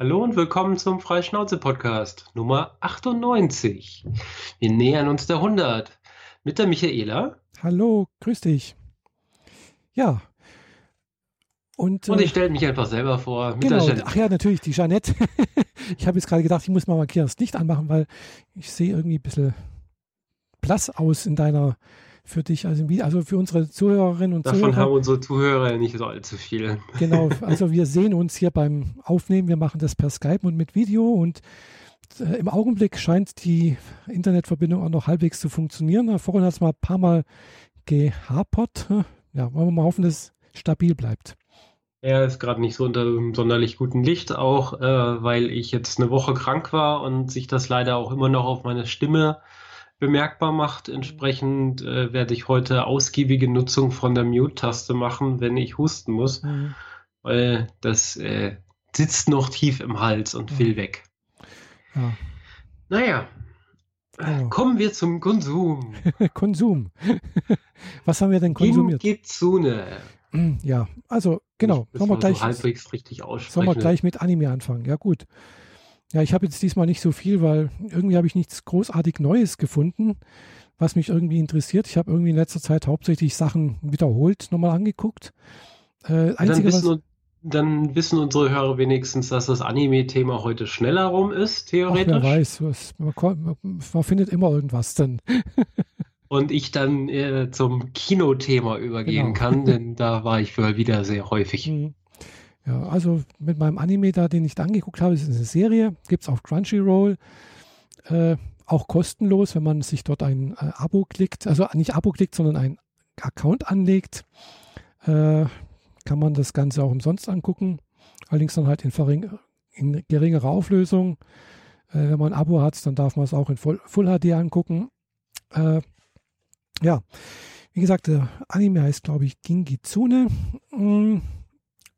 Hallo und willkommen zum Freischnauze-Podcast Nummer 98. Wir nähern uns der 100 mit der Michaela. Hallo, grüß dich. Ja. Und, und ich äh, stelle mich einfach selber vor. genau, ach ja, natürlich, die Jeannette. ich habe jetzt gerade gedacht, ich muss mal markieren das Licht anmachen, weil ich sehe irgendwie ein bisschen blass aus in deiner für dich, also, also für unsere Zuhörerinnen und Davon Zuhörer. Davon haben unsere Zuhörer nicht so allzu viel. Genau, also wir sehen uns hier beim Aufnehmen, wir machen das per Skype und mit Video und äh, im Augenblick scheint die Internetverbindung auch noch halbwegs zu funktionieren. Vorhin hat es mal ein paar Mal gehapert. Ja, wollen wir mal hoffen, dass es stabil bleibt. Er ist gerade nicht so unter einem sonderlich guten Licht, auch äh, weil ich jetzt eine Woche krank war und sich das leider auch immer noch auf meine Stimme bemerkbar macht. Entsprechend äh, werde ich heute ausgiebige Nutzung von der Mute-Taste machen, wenn ich husten muss, mhm. weil das äh, sitzt noch tief im Hals und ja. will weg. Ja. Naja, oh. kommen wir zum Konsum. Konsum. Was haben wir denn konsumiert? Gingitsune. Hm, ja, also genau. Sollen wir, gleich, so halbwegs richtig aussprechen. sollen wir gleich mit Anime anfangen? Ja, gut. Ja, ich habe jetzt diesmal nicht so viel, weil irgendwie habe ich nichts großartig Neues gefunden, was mich irgendwie interessiert. Ich habe irgendwie in letzter Zeit hauptsächlich Sachen wiederholt nochmal angeguckt. Äh, einzige, dann, wissen, dann, wissen, unsere Hörer wenigstens, dass das Anime-Thema heute schneller rum ist, theoretisch. Ach, wer weiß, was, man, man, findet immer irgendwas dann. und ich dann äh, zum Kinothema übergehen genau. kann, denn da war ich wohl wieder sehr häufig. Mhm. Ja, also mit meinem Anime da, den ich da angeguckt habe, ist eine Serie, gibt es auf Crunchyroll. Äh, auch kostenlos, wenn man sich dort ein äh, Abo klickt, also nicht Abo klickt, sondern ein Account anlegt, äh, kann man das Ganze auch umsonst angucken. Allerdings dann halt in, in geringerer Auflösung. Äh, wenn man ein Abo hat, dann darf man es auch in Full, Full HD angucken. Äh, ja, wie gesagt, der Anime heißt, glaube ich, Gingitsune. Hm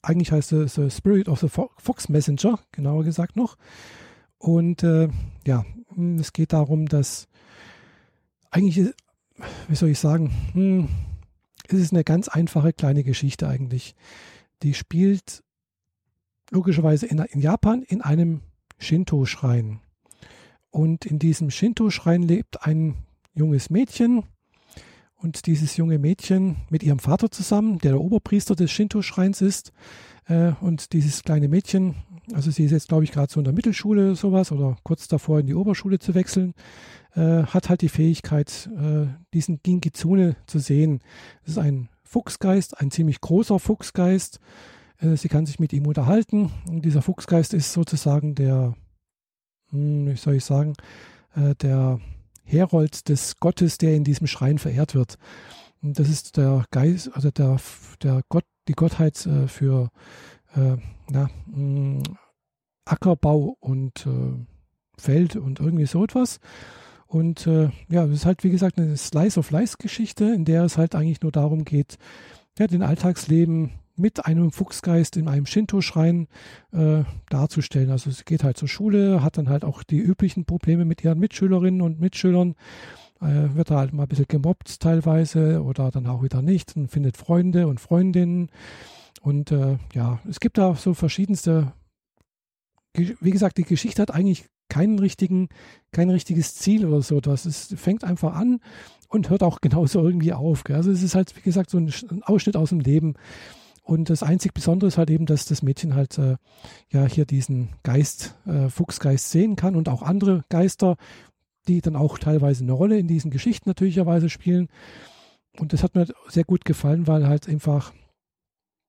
eigentlich heißt es The Spirit of the Fox Messenger, genauer gesagt noch. Und äh, ja, hm, es geht darum, dass eigentlich, wie soll ich sagen, hm, es ist eine ganz einfache kleine Geschichte eigentlich. Die spielt logischerweise in, in Japan in einem Shinto-Schrein. Und in diesem Shinto-Schrein lebt ein junges Mädchen. Und dieses junge Mädchen mit ihrem Vater zusammen, der der Oberpriester des Shinto-Schreins ist, äh, und dieses kleine Mädchen, also sie ist jetzt, glaube ich, gerade so in der Mittelschule oder sowas oder kurz davor in die Oberschule zu wechseln, äh, hat halt die Fähigkeit, äh, diesen Gingizune zu sehen. Das ist ein Fuchsgeist, ein ziemlich großer Fuchsgeist. Sie kann sich mit ihm unterhalten. Und dieser Fuchsgeist ist sozusagen der, hm, wie soll ich sagen, der Herold des Gottes, der in diesem Schrein verehrt wird. Und das ist der Geist, also der, der Gott die Gottheit äh, für äh, na, mh, mm, Ackerbau und äh, Feld und irgendwie so etwas. Und äh, ja, es ist halt, wie gesagt, eine Slice of Life-Geschichte, in der es halt eigentlich nur darum geht, ja, den Alltagsleben mit einem Fuchsgeist in einem Shinto-Schrein äh, darzustellen. Also sie geht halt zur Schule, hat dann halt auch die üblichen Probleme mit ihren Mitschülerinnen und Mitschülern äh, wird da halt mal ein bisschen gemobbt teilweise oder dann auch wieder nicht und findet Freunde und Freundinnen. Und äh, ja, es gibt da so verschiedenste, wie gesagt, die Geschichte hat eigentlich keinen richtigen, kein richtiges Ziel oder so. Das ist, fängt einfach an und hört auch genauso irgendwie auf. Gell? Also es ist halt, wie gesagt, so ein, ein, Ausschnitt aus dem Leben. Und das einzig Besondere ist halt eben, dass das Mädchen halt äh, ja hier diesen Geist, äh, Fuchsgeist sehen kann und auch andere Geister die dann auch teilweise eine Rolle in diesen Geschichten natürlicherweise spielen. Und das hat mir sehr gut gefallen, weil halt einfach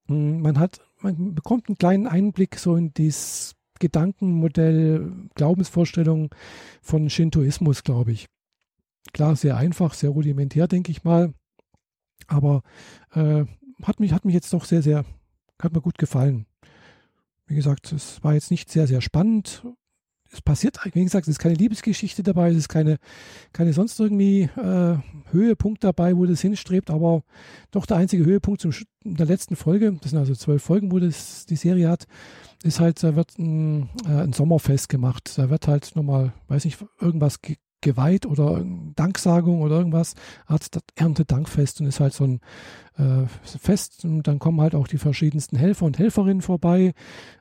hm, man hat, man bekommt einen kleinen Einblick so in dieses Gedankenmodell, Glaubensvorstellung von Shintoismus, glaube ich. Klar, sehr einfach, sehr rudimentär, denke ich mal. Aber äh, hat, mich, hat mich jetzt doch sehr, sehr, hat mir gut gefallen. Wie gesagt, es war jetzt nicht sehr, sehr spannend, es passiert, wie gesagt, es ist keine Liebesgeschichte dabei, es ist keine, keine sonst irgendwie äh, Höhepunkt dabei, wo das hinstrebt, aber doch der einzige Höhepunkt zum, der letzten Folge, das sind also zwölf Folgen, wo das die Serie hat, ist halt, da wird ein, äh, ein Sommerfest gemacht. Da wird halt nochmal, weiß nicht, irgendwas geweiht oder Danksagung oder irgendwas, hat das Erntedankfest und ist halt so ein äh, Fest und dann kommen halt auch die verschiedensten Helfer und Helferinnen vorbei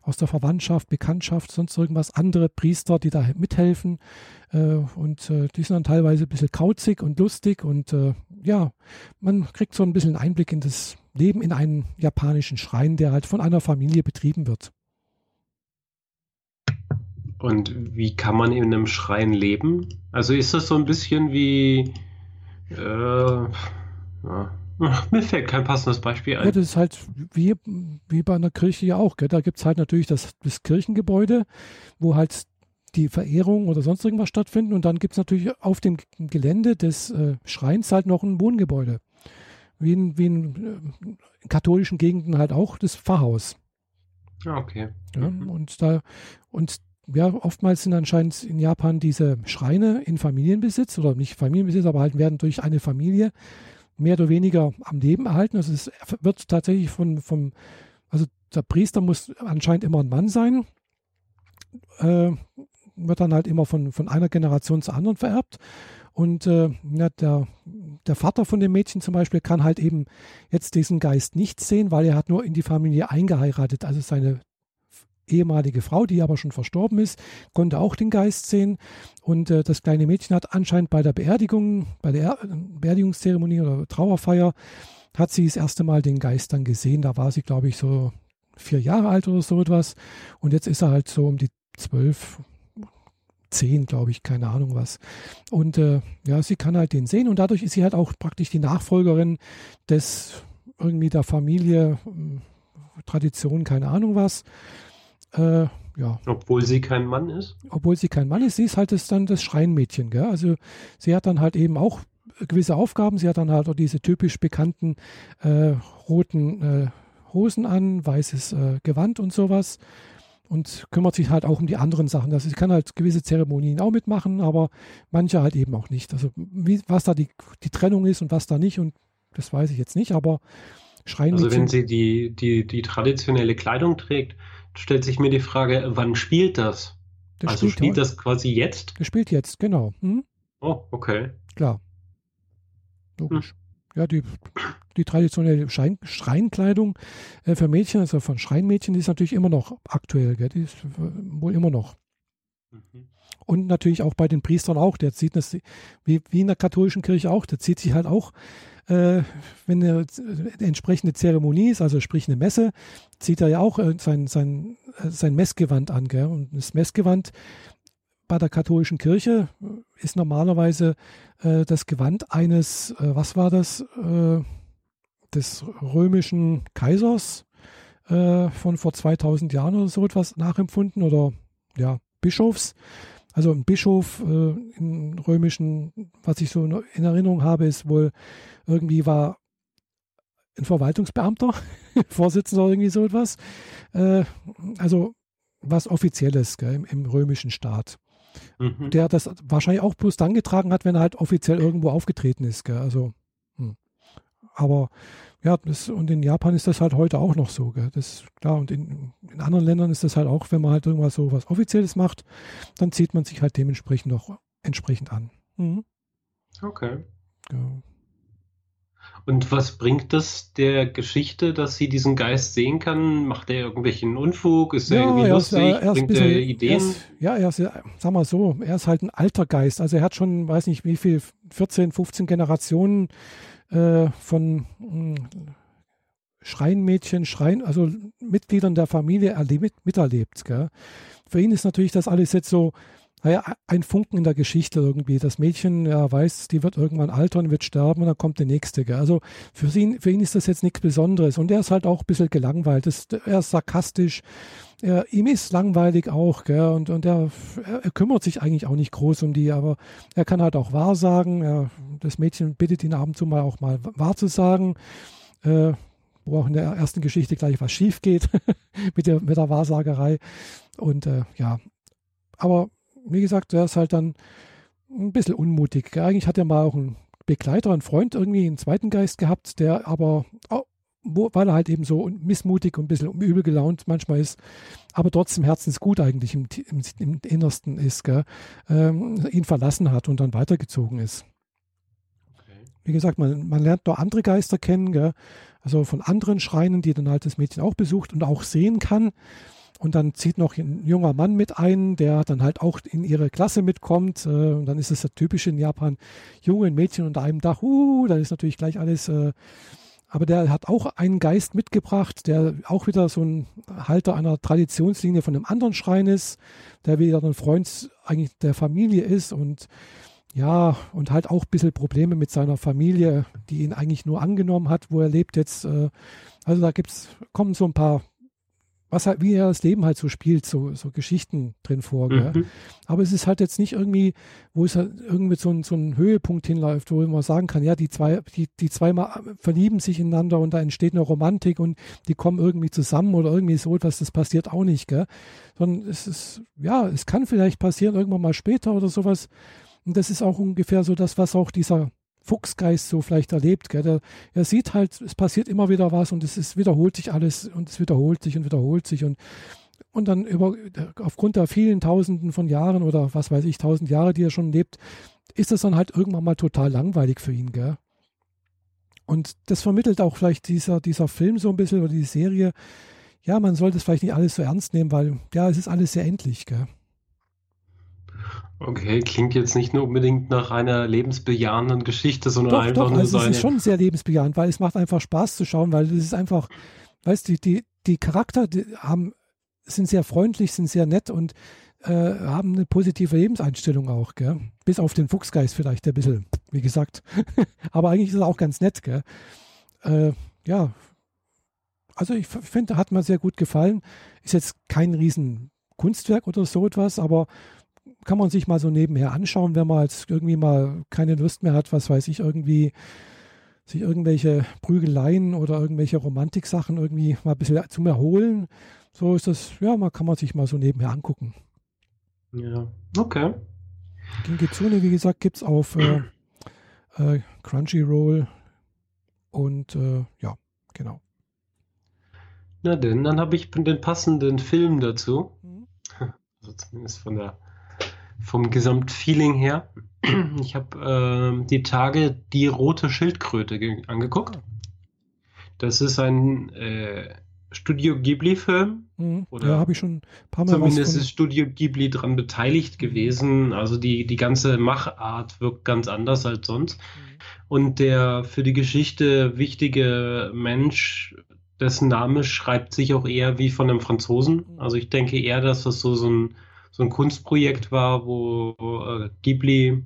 aus der Verwandtschaft, Bekanntschaft, sonst irgendwas, andere Priester, die da mithelfen äh, und äh, die sind dann teilweise ein bisschen kauzig und lustig und äh, ja, man kriegt so ein bisschen Einblick in das Leben in einem japanischen Schrein, der halt von einer Familie betrieben wird. Und wie kann man in einem Schrein leben? Also ist das so ein bisschen wie. Äh, ja. Mir fällt kein passendes Beispiel ein. Ja, das ist halt wie, wie bei einer Kirche ja auch. Gell? Da gibt es halt natürlich das, das Kirchengebäude, wo halt die Verehrung oder sonst irgendwas stattfinden. Und dann gibt es natürlich auf dem Gelände des äh, Schreins halt noch ein Wohngebäude. Wie in, wie in, äh, in katholischen Gegenden halt auch das Pfarrhaus. Ah, okay. Ja, mhm. Und da, und ja, oftmals sind anscheinend in Japan diese Schreine in Familienbesitz oder nicht Familienbesitz, aber halt werden durch eine Familie mehr oder weniger am Leben erhalten. Also es wird tatsächlich von, vom, also der Priester muss anscheinend immer ein Mann sein, äh, wird dann halt immer von, von einer Generation zur anderen vererbt. Und äh, ja, der, der Vater von dem Mädchen zum Beispiel kann halt eben jetzt diesen Geist nicht sehen, weil er hat nur in die Familie eingeheiratet. Also seine ehemalige Frau, die aber schon verstorben ist, konnte auch den Geist sehen. Und äh, das kleine Mädchen hat anscheinend bei der Beerdigung, bei der Beerdigungszeremonie oder Trauerfeier, hat sie das erste Mal den Geist dann gesehen. Da war sie, glaube ich, so vier Jahre alt oder so etwas. Und jetzt ist er halt so um die zwölf, zehn, glaube ich, keine Ahnung was. Und äh, ja, sie kann halt den sehen und dadurch ist sie halt auch praktisch die Nachfolgerin des irgendwie der Familie, hm, Tradition, keine Ahnung was. Äh, ja. Obwohl sie kein Mann ist? Obwohl sie kein Mann ist, sie ist halt das, dann das Schreinmädchen. Gell? Also sie hat dann halt eben auch gewisse Aufgaben. Sie hat dann halt auch diese typisch bekannten äh, roten äh, Hosen an, weißes äh, Gewand und sowas. Und kümmert sich halt auch um die anderen Sachen. Also sie kann halt gewisse Zeremonien auch mitmachen, aber manche halt eben auch nicht. Also wie, was da die, die Trennung ist und was da nicht, und das weiß ich jetzt nicht, aber Schreinmädchen. Also wenn sie die, die, die traditionelle Kleidung trägt, stellt sich mir die Frage, wann spielt das? das also spielt, spielt das quasi jetzt? Das spielt jetzt, genau. Hm? Oh, okay. Klar. Logisch. Hm. Ja, die, die traditionelle Schein, Schreinkleidung äh, für Mädchen, also von Schreinmädchen, die ist natürlich immer noch aktuell. Gell? Die ist wohl immer noch. Mhm. Und natürlich auch bei den Priestern auch. Der zieht das, wie, wie in der katholischen Kirche auch, der zieht sich halt auch äh, wenn eine, eine, entsprechende Zeremonie ist, also sprich eine Messe, zieht er ja auch äh, sein, sein, äh, sein Messgewand an. Gell? Und das Messgewand bei der katholischen Kirche ist normalerweise äh, das Gewand eines, äh, was war das, äh, des römischen Kaisers von vor 2000 Jahren oder so etwas nachempfunden oder ja, Bischofs. Also ein Bischof äh, im römischen, was ich so in Erinnerung habe, ist wohl irgendwie war ein Verwaltungsbeamter, Vorsitzender oder irgendwie so etwas. Äh, also was Offizielles gell, im, im, römischen Staat. Mhm. Der das wahrscheinlich auch bloß dann getragen hat, wenn er halt offiziell irgendwo aufgetreten ist. Gell. Also, hm. Aber ja, das, und in Japan ist das halt heute auch noch so. Gell? Das klar. Und in, in, anderen Ländern ist das halt auch, wenn man halt irgendwas so was Offizielles macht, dann zieht man sich halt dementsprechend auch entsprechend an. Mhm. Okay. Ja. Und was bringt das der Geschichte, dass sie diesen Geist sehen kann? Macht er irgendwelchen Unfug? Ist er ja, irgendwie er lustig? Ist, er bringt er Ideen? Er ist, ja, er ist, sag mal so, er ist halt ein alter Geist. Also er hat schon, weiß nicht wie viel, 14, 15 Generationen äh, von hm, Schreinmädchen, Schrein, also Mitgliedern der Familie erlebt, miterlebt. Gell? Für ihn ist natürlich das alles jetzt so, naja, ein Funken in der Geschichte irgendwie. Das Mädchen ja, weiß, die wird irgendwann altern, wird sterben und dann kommt der nächste. Gell? Also für ihn, für ihn ist das jetzt nichts Besonderes. Und er ist halt auch ein bisschen gelangweilt. Das, er ist sarkastisch. Er, ihm ist langweilig auch. Gell? Und, und er, er, kümmert sich eigentlich auch nicht groß um die, aber er kann halt auch wahrsagen. Er, das Mädchen bittet ihn ab und zu mal auch mal wahr zu sagen. Äh, wo auch in der ersten Geschichte gleich was schief geht mit, der, mit der Wahrsagerei. Und äh, ja, aber wie gesagt, der ist halt dann ein bisschen unmutig. Eigentlich hat er mal auch einen Begleiter, einen Freund, irgendwie einen zweiten Geist gehabt, der aber weil er halt eben so missmutig und ein bisschen übel gelaunt manchmal ist, aber trotzdem herzensgut eigentlich im, im, im Innersten ist, ähm, ihn verlassen hat und dann weitergezogen ist. Wie gesagt, man, man lernt noch andere Geister kennen, gell, also von anderen Schreinen, die dann halt das Mädchen auch besucht und auch sehen kann. Und dann zieht noch ein junger Mann mit ein, der dann halt auch in ihre Klasse mitkommt. Äh, und dann ist es ja typisch in Japan, junge Mädchen unter einem Dach, uh, dann ist natürlich gleich alles äh, aber der hat auch einen Geist mitgebracht, der auch wieder so ein Halter einer Traditionslinie von einem anderen Schrein ist, der wieder ein Freund eigentlich der Familie ist und ja, und halt auch ein bisschen Probleme mit seiner Familie, die ihn eigentlich nur angenommen hat, wo er lebt jetzt. Äh, also da gibt's, kommen so ein paar was halt, wie er das Leben halt so spielt, so, so Geschichten drin vor. Mhm. Aber es ist halt jetzt nicht irgendwie, wo es halt irgendwie so ein, so ein Höhepunkt hinläuft, wo man sagen kann, ja, die zwei, die, die zwei verlieben sich ineinander und da entsteht eine Romantik und die kommen irgendwie zusammen oder irgendwie so etwas, das passiert auch nicht, gell? Sondern es ist, ja, es kann vielleicht passieren, irgendwann mal später oder sowas. Und das ist auch ungefähr so das, was auch dieser Fuchsgeist so vielleicht erlebt. Gell? Der, er sieht halt, es passiert immer wieder was und es ist, wiederholt sich alles und es wiederholt sich und wiederholt sich und und dann über, aufgrund der vielen Tausenden von Jahren oder was weiß ich, tausend Jahre, die er schon lebt, ist das dann halt irgendwann mal total langweilig für ihn, gell? Und das vermittelt auch vielleicht dieser, dieser Film so ein bisschen oder die Serie. Ja, man sollte es vielleicht nicht alles so ernst nehmen, weil ja, es ist alles sehr endlich, gell? Okay, klingt jetzt nicht nur unbedingt nach einer lebensbejahenden Geschichte, sondern doch, einfach doch, nur also so Es ist schon sehr lebensbejahend, weil es macht einfach Spaß zu schauen, weil es ist einfach, weißt du, die, die Charakter die haben, sind sehr freundlich, sind sehr nett und äh, haben eine positive Lebenseinstellung auch, gell? Bis auf den Fuchsgeist vielleicht ein bisschen, wie gesagt. Aber eigentlich ist es auch ganz nett, gell? Äh, ja. Also ich finde, hat mir sehr gut gefallen. Ist jetzt kein riesen Kunstwerk oder so etwas, aber kann man sich mal so nebenher anschauen, wenn man jetzt irgendwie mal keine Lust mehr hat, was weiß ich, irgendwie sich irgendwelche Prügeleien oder irgendwelche Romantiksachen irgendwie mal ein bisschen zum Erholen. So ist das, ja, man kann man sich mal so nebenher angucken. Ja, okay. Gingizune, wie gesagt, gibt es auf äh, äh, Crunchyroll und äh, ja, genau. Na denn, dann habe ich den passenden Film dazu. Mhm. Also zumindest von der vom Gesamtfeeling her. Ich habe äh, die Tage die rote Schildkröte angeguckt. Das ist ein äh, Studio Ghibli-Film. Mhm. ja, habe ich schon ein paar Mal Zumindest ist Studio Ghibli daran beteiligt gewesen. Also die, die ganze Machart wirkt ganz anders als sonst. Mhm. Und der für die Geschichte wichtige Mensch, dessen Name schreibt sich auch eher wie von einem Franzosen. Mhm. Also ich denke eher, dass das so, so ein so ein Kunstprojekt war, wo äh, Ghibli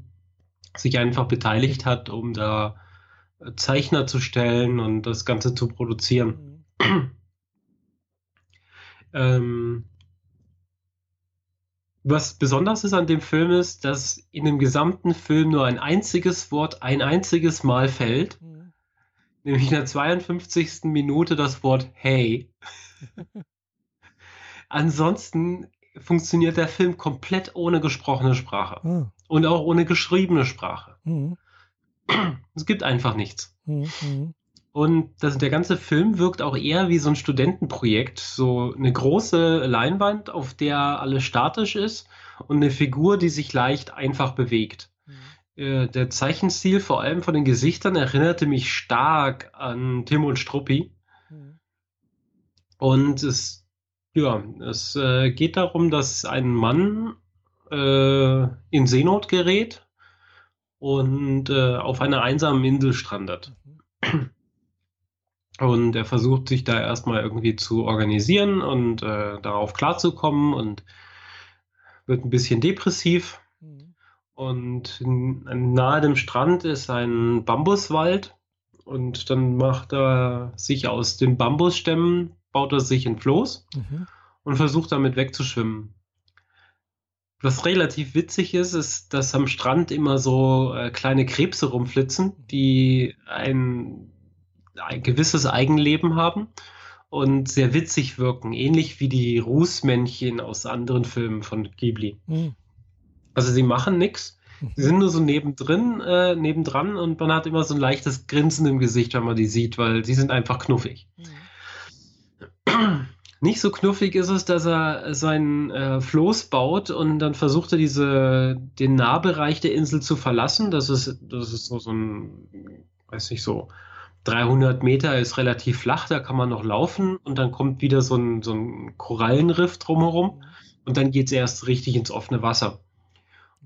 sich einfach beteiligt hat, um da Zeichner zu stellen und das Ganze zu produzieren. Mhm. ähm, was besonders ist an dem Film ist, dass in dem gesamten Film nur ein einziges Wort ein einziges Mal fällt. Mhm. Nämlich in der 52. Minute das Wort Hey. Ansonsten funktioniert der Film komplett ohne gesprochene Sprache. Ah. Und auch ohne geschriebene Sprache. Mhm. Es gibt einfach nichts. Mhm. mhm. Und das, der ganze Film wirkt auch eher wie so ein Studentenprojekt. So eine große Leinwand, auf der alles statisch ist und eine Figur, die sich leicht einfach bewegt. Mhm. Äh, der Zeichenstil, vor allem von den Gesichtern, erinnerte mich stark an Tim und Struppi. Mhm. Und es ja, es äh, geht darum, dass ein Mann äh, in Seenot gerät und äh, auf einer einsamen Insel strandet. Und er versucht sich da erstmal irgendwie zu organisieren und äh, darauf klarzukommen und wird ein bisschen depressiv. Mhm. Und nahe dem Strand ist ein Bambuswald und dann macht er sich aus den Bambusstämmen baut er sich ein Floß mhm. und versucht damit wegzuschwimmen. Was relativ witzig ist, ist, dass am Strand immer so äh, kleine Krebse rumflitzen, die ein, ein gewisses Eigenleben haben und sehr witzig wirken, ähnlich wie die Rußmännchen aus anderen Filmen von Ghibli. Mhm. Also sie machen nichts, Die sind nur so nebendrin, äh, nebendran und man hat immer so ein leichtes Grinsen im Gesicht, wenn man die sieht, weil sie sind einfach knuffig. Mhm. Nicht so knuffig ist es, dass er seinen äh, Floß baut und dann versucht er diese, den Nahbereich der Insel zu verlassen. Das ist, das ist so, so ein, weiß nicht, so 300 Meter ist relativ flach, da kann man noch laufen und dann kommt wieder so ein, so ein Korallenriff drumherum und dann geht es erst richtig ins offene Wasser.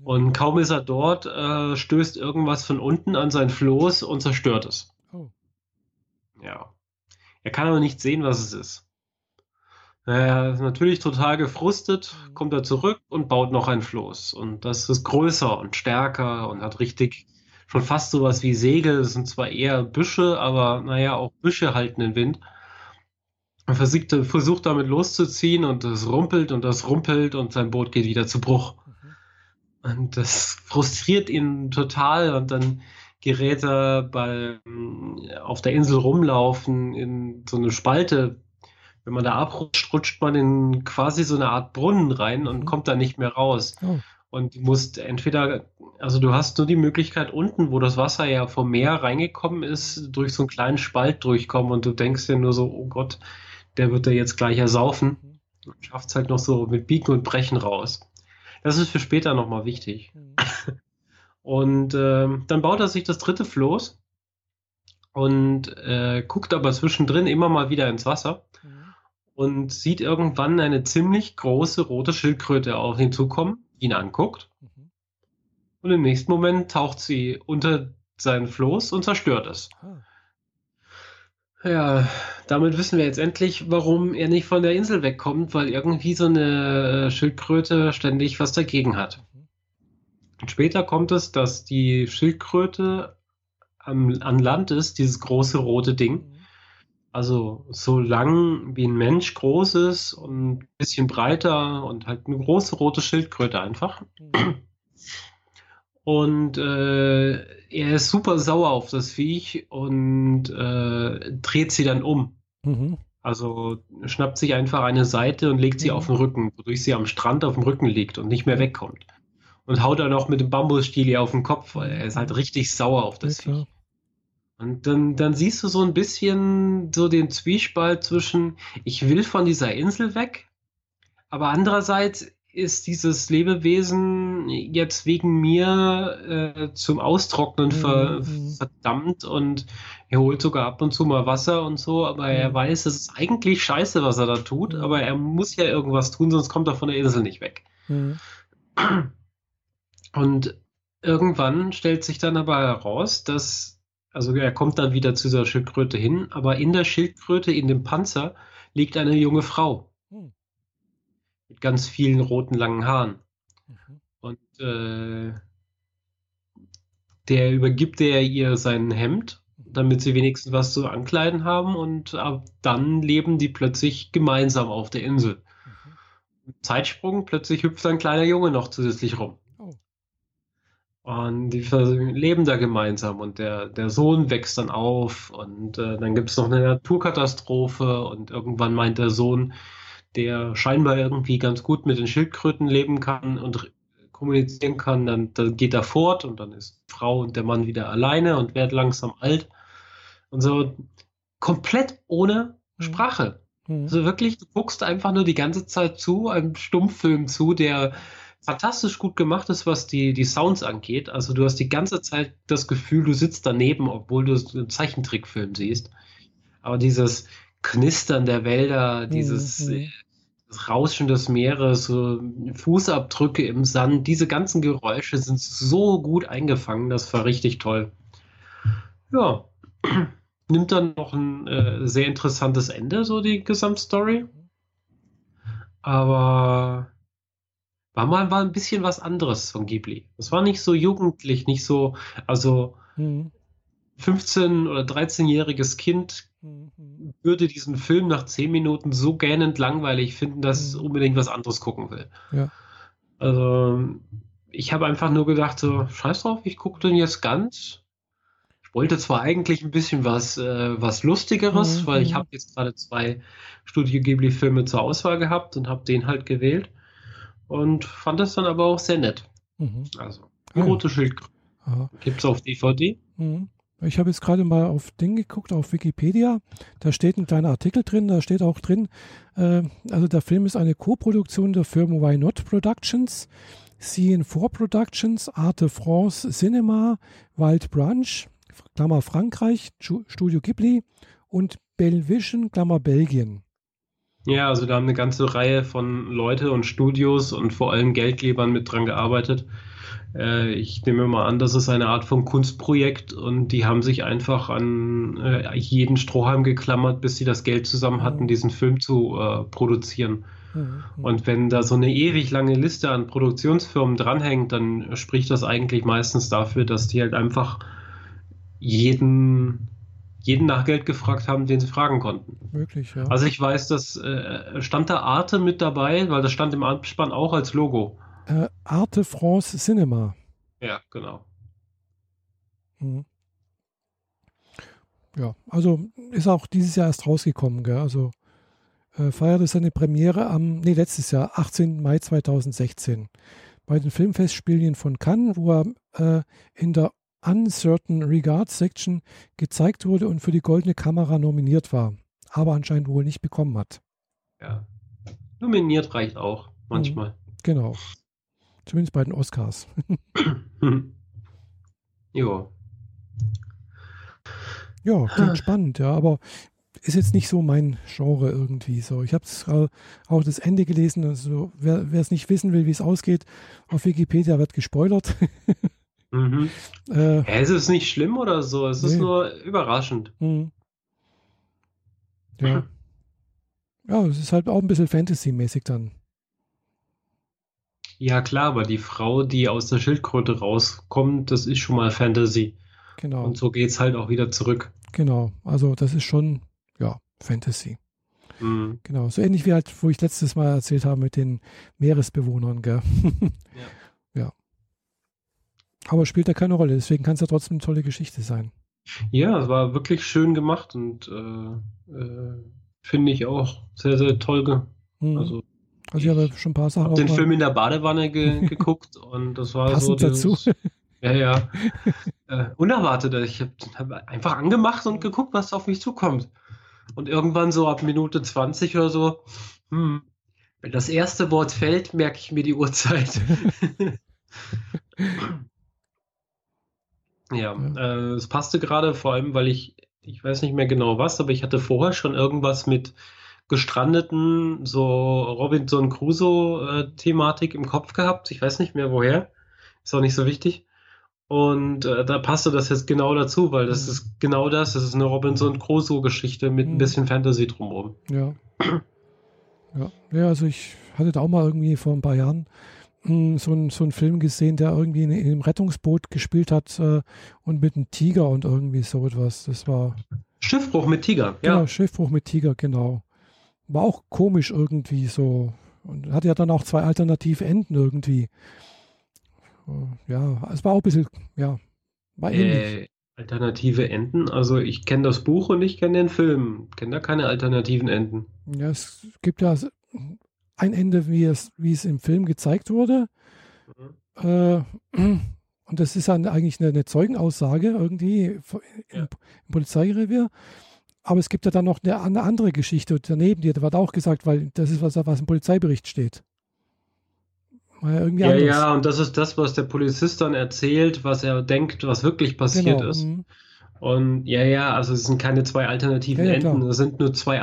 Und kaum ist er dort, äh, stößt irgendwas von unten an sein Floß und zerstört es. Oh. Ja. Er kann aber nicht sehen, was es ist. Er ist natürlich total gefrustet, mhm. kommt er zurück und baut noch ein Floß. Und das ist größer und stärker und hat richtig schon fast sowas wie Segel. Das sind zwar eher Büsche, aber naja, auch Büsche halten den Wind. Er versucht, versucht damit loszuziehen und das rumpelt und das rumpelt und sein Boot geht wieder zu Bruch. Mhm. Und das frustriert ihn total und dann gerät er bei, auf der Insel rumlaufen in so eine Spalte, wenn man da abrutscht, rutscht man in quasi so eine Art Brunnen rein und mhm. kommt da nicht mehr raus. Oh. Und du musst entweder, also du hast nur die Möglichkeit unten, wo das Wasser ja vom Meer reingekommen ist, durch so einen kleinen Spalt durchkommen und du denkst dir nur so, oh Gott, der wird da jetzt gleich ersaufen. Mhm. Und schafft es halt noch so mit Biegen und Brechen raus. Das ist für später nochmal wichtig. Mhm. Und äh, dann baut er sich das dritte Floß und äh, guckt aber zwischendrin immer mal wieder ins Wasser und sieht irgendwann eine ziemlich große rote Schildkröte auf ihn zukommen, ihn anguckt. Mhm. Und im nächsten Moment taucht sie unter sein Floß und zerstört es. Ah. Ja, damit wissen wir jetzt endlich, warum er nicht von der Insel wegkommt, weil irgendwie so eine Schildkröte ständig was dagegen hat. Mhm. Und später kommt es, dass die Schildkröte am, an Land ist, dieses große rote Ding. Mhm also so lang wie ein Mensch groß ist und ein bisschen breiter und halt eine große rote Schildkröte einfach. Mhm. Und äh, er ist super sauer auf das Viech und äh, dreht sie dann um. Mhm. Also schnappt sich einfach eine Seite und legt sie mhm. auf den Rücken, wodurch sie am Strand auf dem Rücken liegt und nicht mehr wegkommt. Und haut dann auch mit dem Bambusstiel auf den Kopf, weil er ist halt richtig sauer auf das ja, Viech. Und dann, dann siehst du so ein bisschen so den Zwiespalt zwischen, ich will von dieser Insel weg, aber andererseits ist dieses Lebewesen jetzt wegen mir äh, zum Austrocknen ver mhm. verdammt und er holt sogar ab und zu mal Wasser und so, aber er mhm. weiß, es ist eigentlich scheiße, was er da tut, mhm. aber er muss ja irgendwas tun, sonst kommt er von der Insel nicht weg. Mhm. Und irgendwann stellt sich dann aber heraus, dass also er kommt dann wieder zu dieser Schildkröte hin, aber in der Schildkröte, in dem Panzer, liegt eine junge Frau. Hm. Mit ganz vielen roten, langen Haaren. Mhm. Und äh, der übergibt er ihr sein Hemd, damit sie wenigstens was zu ankleiden haben und ab dann leben die plötzlich gemeinsam auf der Insel. Mhm. Zeitsprung, plötzlich hüpft ein kleiner Junge noch zusätzlich rum. Und die leben da gemeinsam und der, der Sohn wächst dann auf und äh, dann gibt es noch eine Naturkatastrophe und irgendwann meint der Sohn, der scheinbar irgendwie ganz gut mit den Schildkröten leben kann und kommunizieren kann, dann, dann geht er fort und dann ist die Frau und der Mann wieder alleine und wird langsam alt und so komplett ohne mhm. Sprache. Mhm. Also wirklich, du guckst einfach nur die ganze Zeit zu, einem Stummfilm zu, der fantastisch gut gemacht ist, was die, die Sounds angeht. Also du hast die ganze Zeit das Gefühl, du sitzt daneben, obwohl du einen Zeichentrickfilm siehst. Aber dieses Knistern der Wälder, dieses mhm. das Rauschen des Meeres, so Fußabdrücke im Sand, diese ganzen Geräusche sind so gut eingefangen, das war richtig toll. Ja, nimmt dann noch ein äh, sehr interessantes Ende, so die Gesamtstory. Aber war mal war ein bisschen was anderes von Ghibli. Das war nicht so jugendlich, nicht so, also mhm. 15 oder 13-jähriges Kind mhm. würde diesen Film nach 10 Minuten so gähnend langweilig finden, dass es mhm. unbedingt was anderes gucken will. Ja. Also ich habe einfach nur gedacht, so, scheiß drauf, ich gucke den jetzt ganz. Ich wollte zwar eigentlich ein bisschen was, äh, was Lustigeres, mhm. weil ich habe jetzt gerade zwei Studio Ghibli-Filme zur Auswahl gehabt und habe den halt gewählt und fand das dann aber auch sehr nett. Mhm. Also. Die ah, rote Schildkröte. Gibt es auf DVD? Mhm. Ich habe jetzt gerade mal auf Ding geguckt, auf Wikipedia. Da steht ein kleiner Artikel drin, da steht auch drin, äh, also der Film ist eine Co-Produktion der Firma Why Not Productions, CN4 Productions, Arte France Cinema, Wild Branch, Klammer Frankreich, Studio Ghibli und Belvision, Klammer Belgien. Ja, also da haben eine ganze Reihe von Leute und Studios und vor allem Geldgebern mit dran gearbeitet. Äh, ich nehme mal an, das ist eine Art von Kunstprojekt und die haben sich einfach an äh, jeden Strohhalm geklammert, bis sie das Geld zusammen hatten, mhm. diesen Film zu äh, produzieren. Mhm. Und wenn da so eine ewig lange Liste an Produktionsfirmen dranhängt, dann spricht das eigentlich meistens dafür, dass die halt einfach jeden jeden nach Geld gefragt haben, den sie fragen konnten. Möglich, ja. Also ich weiß, dass äh, stand da Arte mit dabei, weil das stand im Abspann auch als Logo. Äh, Arte France Cinema. Ja, genau. Mhm. Ja, also ist auch dieses Jahr erst rausgekommen, gell? Also äh, feierte seine Premiere am, nee, letztes Jahr, 18. Mai 2016, bei den Filmfestspielen von Cannes, wo er äh, in der Uncertain Regards Section gezeigt wurde und für die Goldene Kamera nominiert war, aber anscheinend wohl nicht bekommen hat. Ja. Nominiert reicht auch, manchmal. Mhm, genau. Zumindest bei den Oscars. ja. Ja, klingt spannend, ja, aber ist jetzt nicht so mein Genre irgendwie so. Ich habe auch das Ende gelesen, also wer es nicht wissen will, wie es ausgeht, auf Wikipedia wird gespoilert. mhm. äh, ja, es ist nicht schlimm oder so, es nee. ist nur überraschend. Mhm. Ja. Ja, es ist halt auch ein bisschen Fantasy-mäßig dann. Ja, klar, aber die Frau, die aus der Schildkröte rauskommt, das ist schon mal Fantasy. Genau. Und so geht es halt auch wieder zurück. Genau, also das ist schon, ja, Fantasy. Mhm. Genau, so ähnlich wie halt, wo ich letztes Mal erzählt habe mit den Meeresbewohnern, gell? ja. ja. Aber spielt da keine Rolle, deswegen kann es ja trotzdem eine tolle Geschichte sein. Ja, es war wirklich schön gemacht und äh, äh, finde ich auch sehr, sehr toll. Mhm. Also also ich habe schon ein paar Sachen. Ich habe den Film in der Badewanne ge geguckt und das war Passend so. Dieses, dazu. Ja, ja. äh, unerwartet. Ich habe hab einfach angemacht und geguckt, was auf mich zukommt. Und irgendwann so ab Minute 20 oder so, hm, wenn das erste Wort fällt, merke ich mir die Uhrzeit. Ja, äh, es passte gerade, vor allem, weil ich, ich weiß nicht mehr genau was, aber ich hatte vorher schon irgendwas mit gestrandeten, so Robinson Crusoe-Thematik im Kopf gehabt. Ich weiß nicht mehr woher. Ist auch nicht so wichtig. Und äh, da passte das jetzt genau dazu, weil das mhm. ist genau das. Das ist eine Robinson Crusoe-Geschichte mit mhm. ein bisschen Fantasy drumherum. Ja. ja. Ja, also ich hatte da auch mal irgendwie vor ein paar Jahren so einen so Film gesehen, der irgendwie in, in einem Rettungsboot gespielt hat äh, und mit einem Tiger und irgendwie so etwas. Das war. Schiffbruch mit Tiger, ja. Genau, Schiffbruch mit Tiger, genau. War auch komisch irgendwie so. Und hat ja dann auch zwei alternative Enden irgendwie. Ja, es war auch ein bisschen, ja, war ähnlich. Äh, alternative Enden? Also ich kenne das Buch und ich kenne den Film. Kenne da keine alternativen Enden. Ja, es gibt ja ein Ende, wie es, wie es im Film gezeigt wurde. Mhm. Äh, und das ist dann eigentlich eine, eine Zeugenaussage irgendwie im, ja. im Polizeirevier. Aber es gibt ja dann noch eine, eine andere Geschichte daneben, die wird auch gesagt, weil das ist, was, was im Polizeibericht steht. Ja, anders. ja, und das ist das, was der Polizist dann erzählt, was er denkt, was wirklich passiert genau. ist. Mhm. Und ja, ja, also es sind keine zwei alternativen ja, ja, Enden, es sind nur zwei,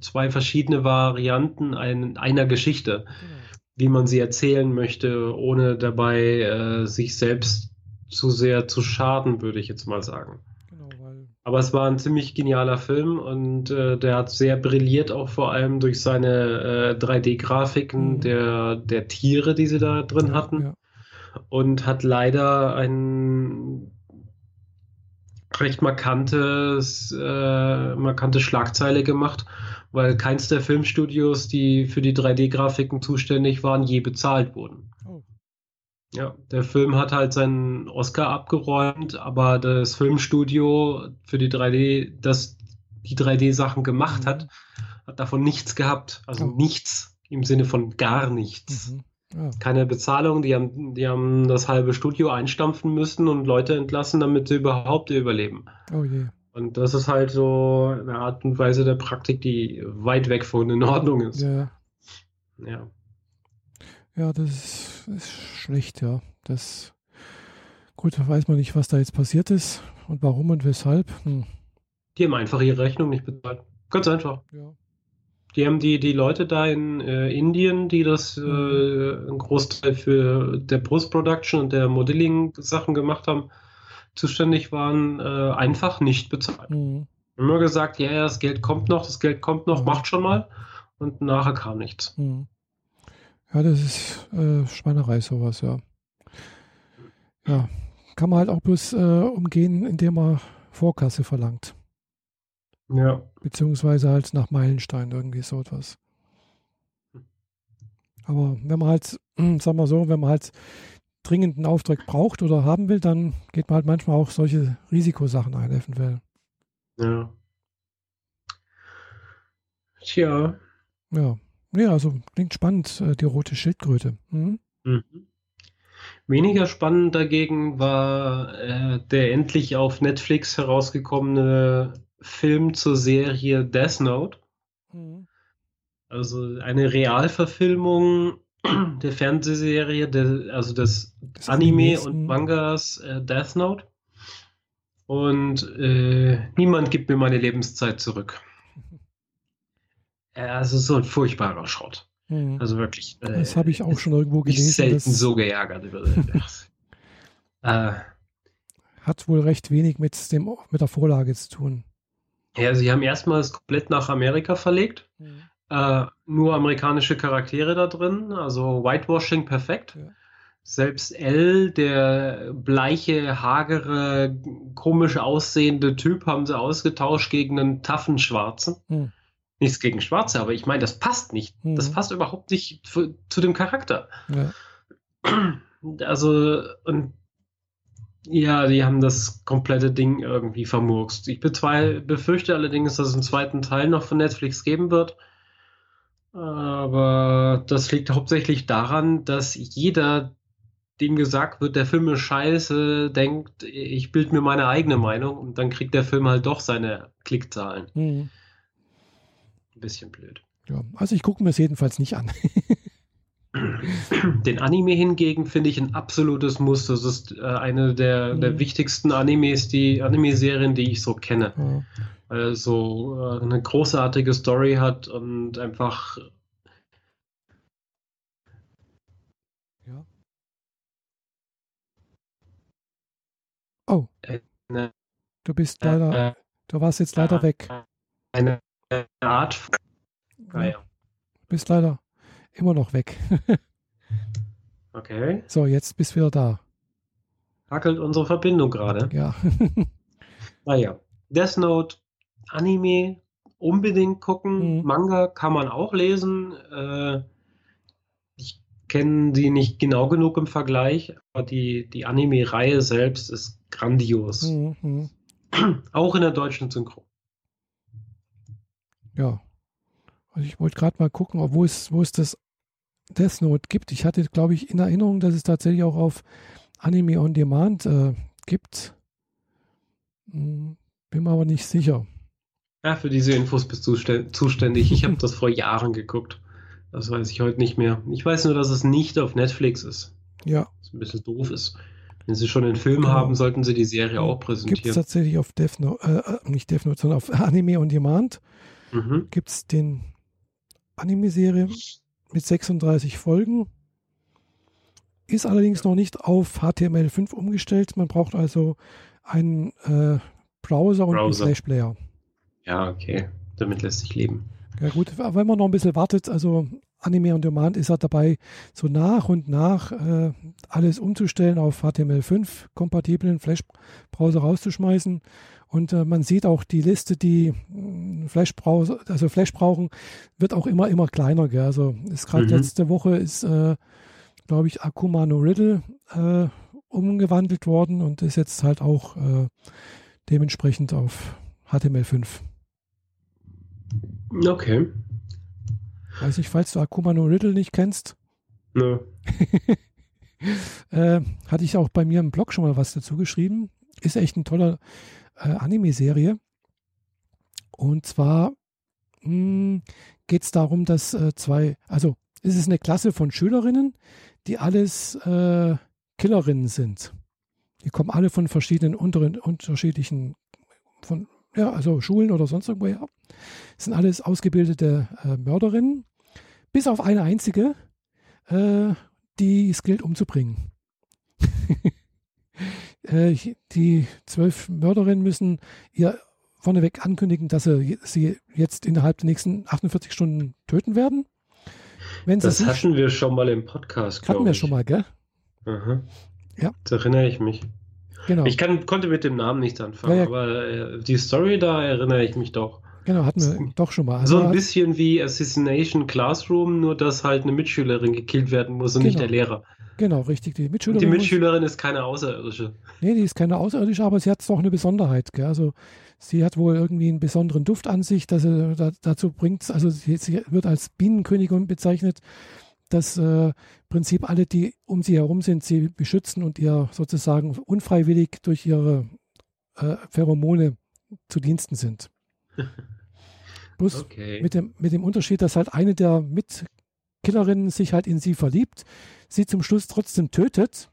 zwei verschiedene Varianten ein, einer Geschichte, genau. wie man sie erzählen möchte, ohne dabei äh, sich selbst zu sehr zu schaden, würde ich jetzt mal sagen. Aber es war ein ziemlich genialer Film und äh, der hat sehr brilliert, auch vor allem durch seine äh, 3D-Grafiken mhm. der, der Tiere, die sie da drin ja, hatten. Und hat leider ein recht markantes, äh, markante Schlagzeile gemacht, weil keins der Filmstudios, die für die 3D-Grafiken zuständig waren, je bezahlt wurden. Ja, der Film hat halt seinen Oscar abgeräumt, aber das Filmstudio für die 3D, das die 3D-Sachen gemacht hat, hat davon nichts gehabt. Also oh. nichts im Sinne von gar nichts. Mhm. Ja. Keine Bezahlung, die haben, die haben das halbe Studio einstampfen müssen und Leute entlassen, damit sie überhaupt überleben. Oh je. Und das ist halt so eine Art und Weise der Praktik, die weit weg von in Ordnung ist. Ja. Ja, ja das ist, ist schlecht, ja. Das gut, weiß man nicht, was da jetzt passiert ist und warum und weshalb. Hm. Die haben einfach ihre Rechnung nicht bezahlt. Ganz einfach. Ja. Die haben die, die Leute da in äh, Indien, die das äh, mhm. einen Großteil für der Post-Production und der Modeling-Sachen gemacht haben, zuständig waren, äh, einfach nicht bezahlt. Mhm. Immer gesagt, ja, ja, das Geld kommt noch, das Geld kommt noch, mhm. macht schon mal. Und nachher kam nichts. Mhm. Ja, das ist äh, Schweinerei, sowas, ja. Ja, kann man halt auch bloß äh, umgehen, indem man Vorkasse verlangt. Ja. Beziehungsweise halt nach Meilenstein irgendwie so etwas. Aber wenn man halt, sagen wir so, wenn man halt dringend einen Auftrag braucht oder haben will, dann geht man halt manchmal auch solche Risikosachen ein, eventuell. Ja. Tja. Ja. Ja, also klingt spannend, äh, die rote Schildkröte. Mhm. Mhm. Weniger spannend dagegen war äh, der endlich auf Netflix herausgekommene Film zur Serie Death Note. Mhm. Also eine Realverfilmung der Fernsehserie, der, also des, des Anime und Mangas äh, Death Note. Und äh, niemand gibt mir meine Lebenszeit zurück. Also so ein furchtbarer Schrott. Mhm. Also wirklich. Äh, das habe ich auch schon irgendwo gelesen. Ich selten so geärgert über das. äh, Hat wohl recht wenig mit, dem, mit der Vorlage zu tun. Ja, sie haben erstmals komplett nach Amerika verlegt. Mhm. Äh, nur amerikanische Charaktere da drin, also Whitewashing perfekt. Ja. Selbst L, der bleiche, hagere, komisch aussehende Typ, haben sie ausgetauscht gegen einen taffen Schwarzen. Mhm. Nichts gegen Schwarze, aber ich meine, das passt nicht. Mhm. Das passt überhaupt nicht für, zu dem Charakter. Ja. Also, und ja, die haben das komplette Ding irgendwie vermurkst. Ich befürchte allerdings, dass es einen zweiten Teil noch von Netflix geben wird. Aber das liegt hauptsächlich daran, dass jeder, dem gesagt wird, der Film ist scheiße, denkt, ich bilde mir meine eigene Meinung und dann kriegt der Film halt doch seine Klickzahlen. Mhm. Ein bisschen blöd. Ja, also ich gucke mir es jedenfalls nicht an. Den Anime hingegen finde ich ein absolutes Muss. Das ist äh, eine der, mhm. der wichtigsten Animes, die Anime-Serien, die ich so kenne. Ja. Also äh, eine großartige Story hat und einfach. Ja. Oh. Eine, du bist leider. Äh, du warst jetzt leider weg. Eine Art. Ah, du bist leider immer noch weg. okay. So, jetzt bist du wieder da. Hackelt unsere Verbindung gerade. Ja. naja. Death Note, Anime, unbedingt gucken. Mhm. Manga kann man auch lesen. Äh, ich kenne die nicht genau genug im Vergleich, aber die, die Anime-Reihe selbst ist grandios. Mhm. mhm. Auch in der deutschen Synchro. Ja. Also ich wollte gerade mal gucken, wo es, wo es das Death Note gibt. Ich hatte, glaube ich, in Erinnerung, dass es tatsächlich auch auf Anime on Demand äh, gibt. Hm, bin mir aber nicht sicher. Ja, für diese Infos bist du zuständig. Ich habe das vor Jahren geguckt. Das weiß ich heute nicht mehr. Ich weiß nur, dass es nicht auf Netflix ist. Ja. Was ein bisschen doof ist. Wenn sie schon einen Film genau. haben, sollten sie die Serie auch präsentieren. Gibt es tatsächlich auf Death Note, äh, äh, nicht Death Note, sondern auf Anime on Demand. Mhm. Gibt es den Anime-Serie mit 36 Folgen. Ist allerdings noch nicht auf HTML5 umgestellt. Man braucht also einen äh, Browser und Browser. einen Flash-Player. Ja, okay. Damit lässt sich leben. Ja gut, wenn man noch ein bisschen wartet, also Anime on Demand ist er dabei, so nach und nach äh, alles umzustellen auf HTML5 kompatiblen Flash-Browser rauszuschmeißen und äh, man sieht auch die Liste, die äh, Flash, also Flash brauchen, wird auch immer, immer kleiner. Gell? Also ist gerade mhm. letzte Woche ist, äh, glaube ich, Akuma no Riddle äh, umgewandelt worden und ist jetzt halt auch äh, dementsprechend auf HTML5. Okay. Weiß nicht, falls du Akuma no Riddle nicht kennst. Nö. äh, hatte ich auch bei mir im Blog schon mal was dazu geschrieben. Ist echt eine tolle äh, Anime-Serie. Und zwar hm, geht es darum, dass äh, zwei, also es ist eine Klasse von Schülerinnen, die alles äh, Killerinnen sind. Die kommen alle von verschiedenen unteren, unterschiedlichen, von, ja, also Schulen oder sonst irgendwo her. Das sind alles ausgebildete äh, Mörderinnen, bis auf eine einzige, äh, die es gilt umzubringen. Äh, die zwölf Mörderinnen müssen ihr vorneweg ankündigen, dass sie sie jetzt innerhalb der nächsten 48 Stunden töten werden. Wenn das hatten wir schon mal im Podcast. Hatten wir schon mal, gell? Aha. Ja. Das erinnere ich mich. Genau. Ich kann, konnte mit dem Namen nichts anfangen, ja, ja. aber äh, die Story, da erinnere ich mich doch. Genau, hatten wir doch schon mal. Also so ein bisschen wie Assassination Classroom, nur dass halt eine Mitschülerin gekillt werden muss und genau. nicht der Lehrer. Genau, richtig. Die Mitschülerin, die Mitschülerin muss, ist keine Außerirdische. Nee, die ist keine Außerirdische, aber sie hat doch eine Besonderheit. Gell? Also sie hat wohl irgendwie einen besonderen Duft an sich, dass sie da, dazu bringt, also sie, sie, wird als Bienenkönigin bezeichnet, dass äh, im Prinzip alle, die um sie herum sind, sie beschützen und ihr sozusagen unfreiwillig durch ihre äh, Pheromone zu Diensten sind. Bloß okay. mit, dem, mit dem Unterschied, dass halt eine der Mitkillerinnen sich halt in sie verliebt, sie zum Schluss trotzdem tötet,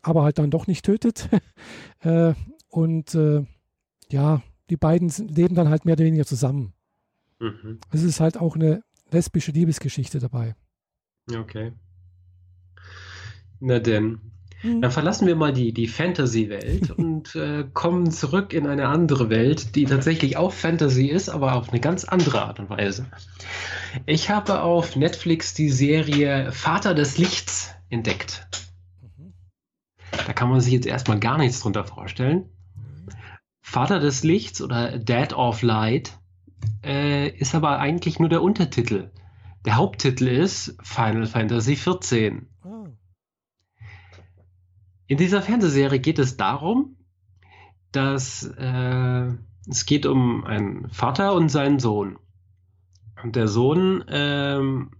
aber halt dann doch nicht tötet. äh, und äh, ja, die beiden leben dann halt mehr oder weniger zusammen. Mhm. Es ist halt auch eine lesbische Liebesgeschichte dabei. Okay. Na denn. Mhm. Dann verlassen wir mal die, die Fantasy-Welt und äh, kommen zurück in eine andere Welt, die tatsächlich auch Fantasy ist, aber auf eine ganz andere Art und Weise. Ich habe auf Netflix die Serie Vater des Lichts entdeckt. Mhm. Da kann man sich jetzt erstmal gar nichts drunter vorstellen. Vater des Lichts oder Dad of Light äh, ist aber eigentlich nur der Untertitel. Der Haupttitel ist Final Fantasy XIV. Oh. In dieser Fernsehserie geht es darum, dass äh, es geht um einen Vater und seinen Sohn. Und der Sohn, ähm,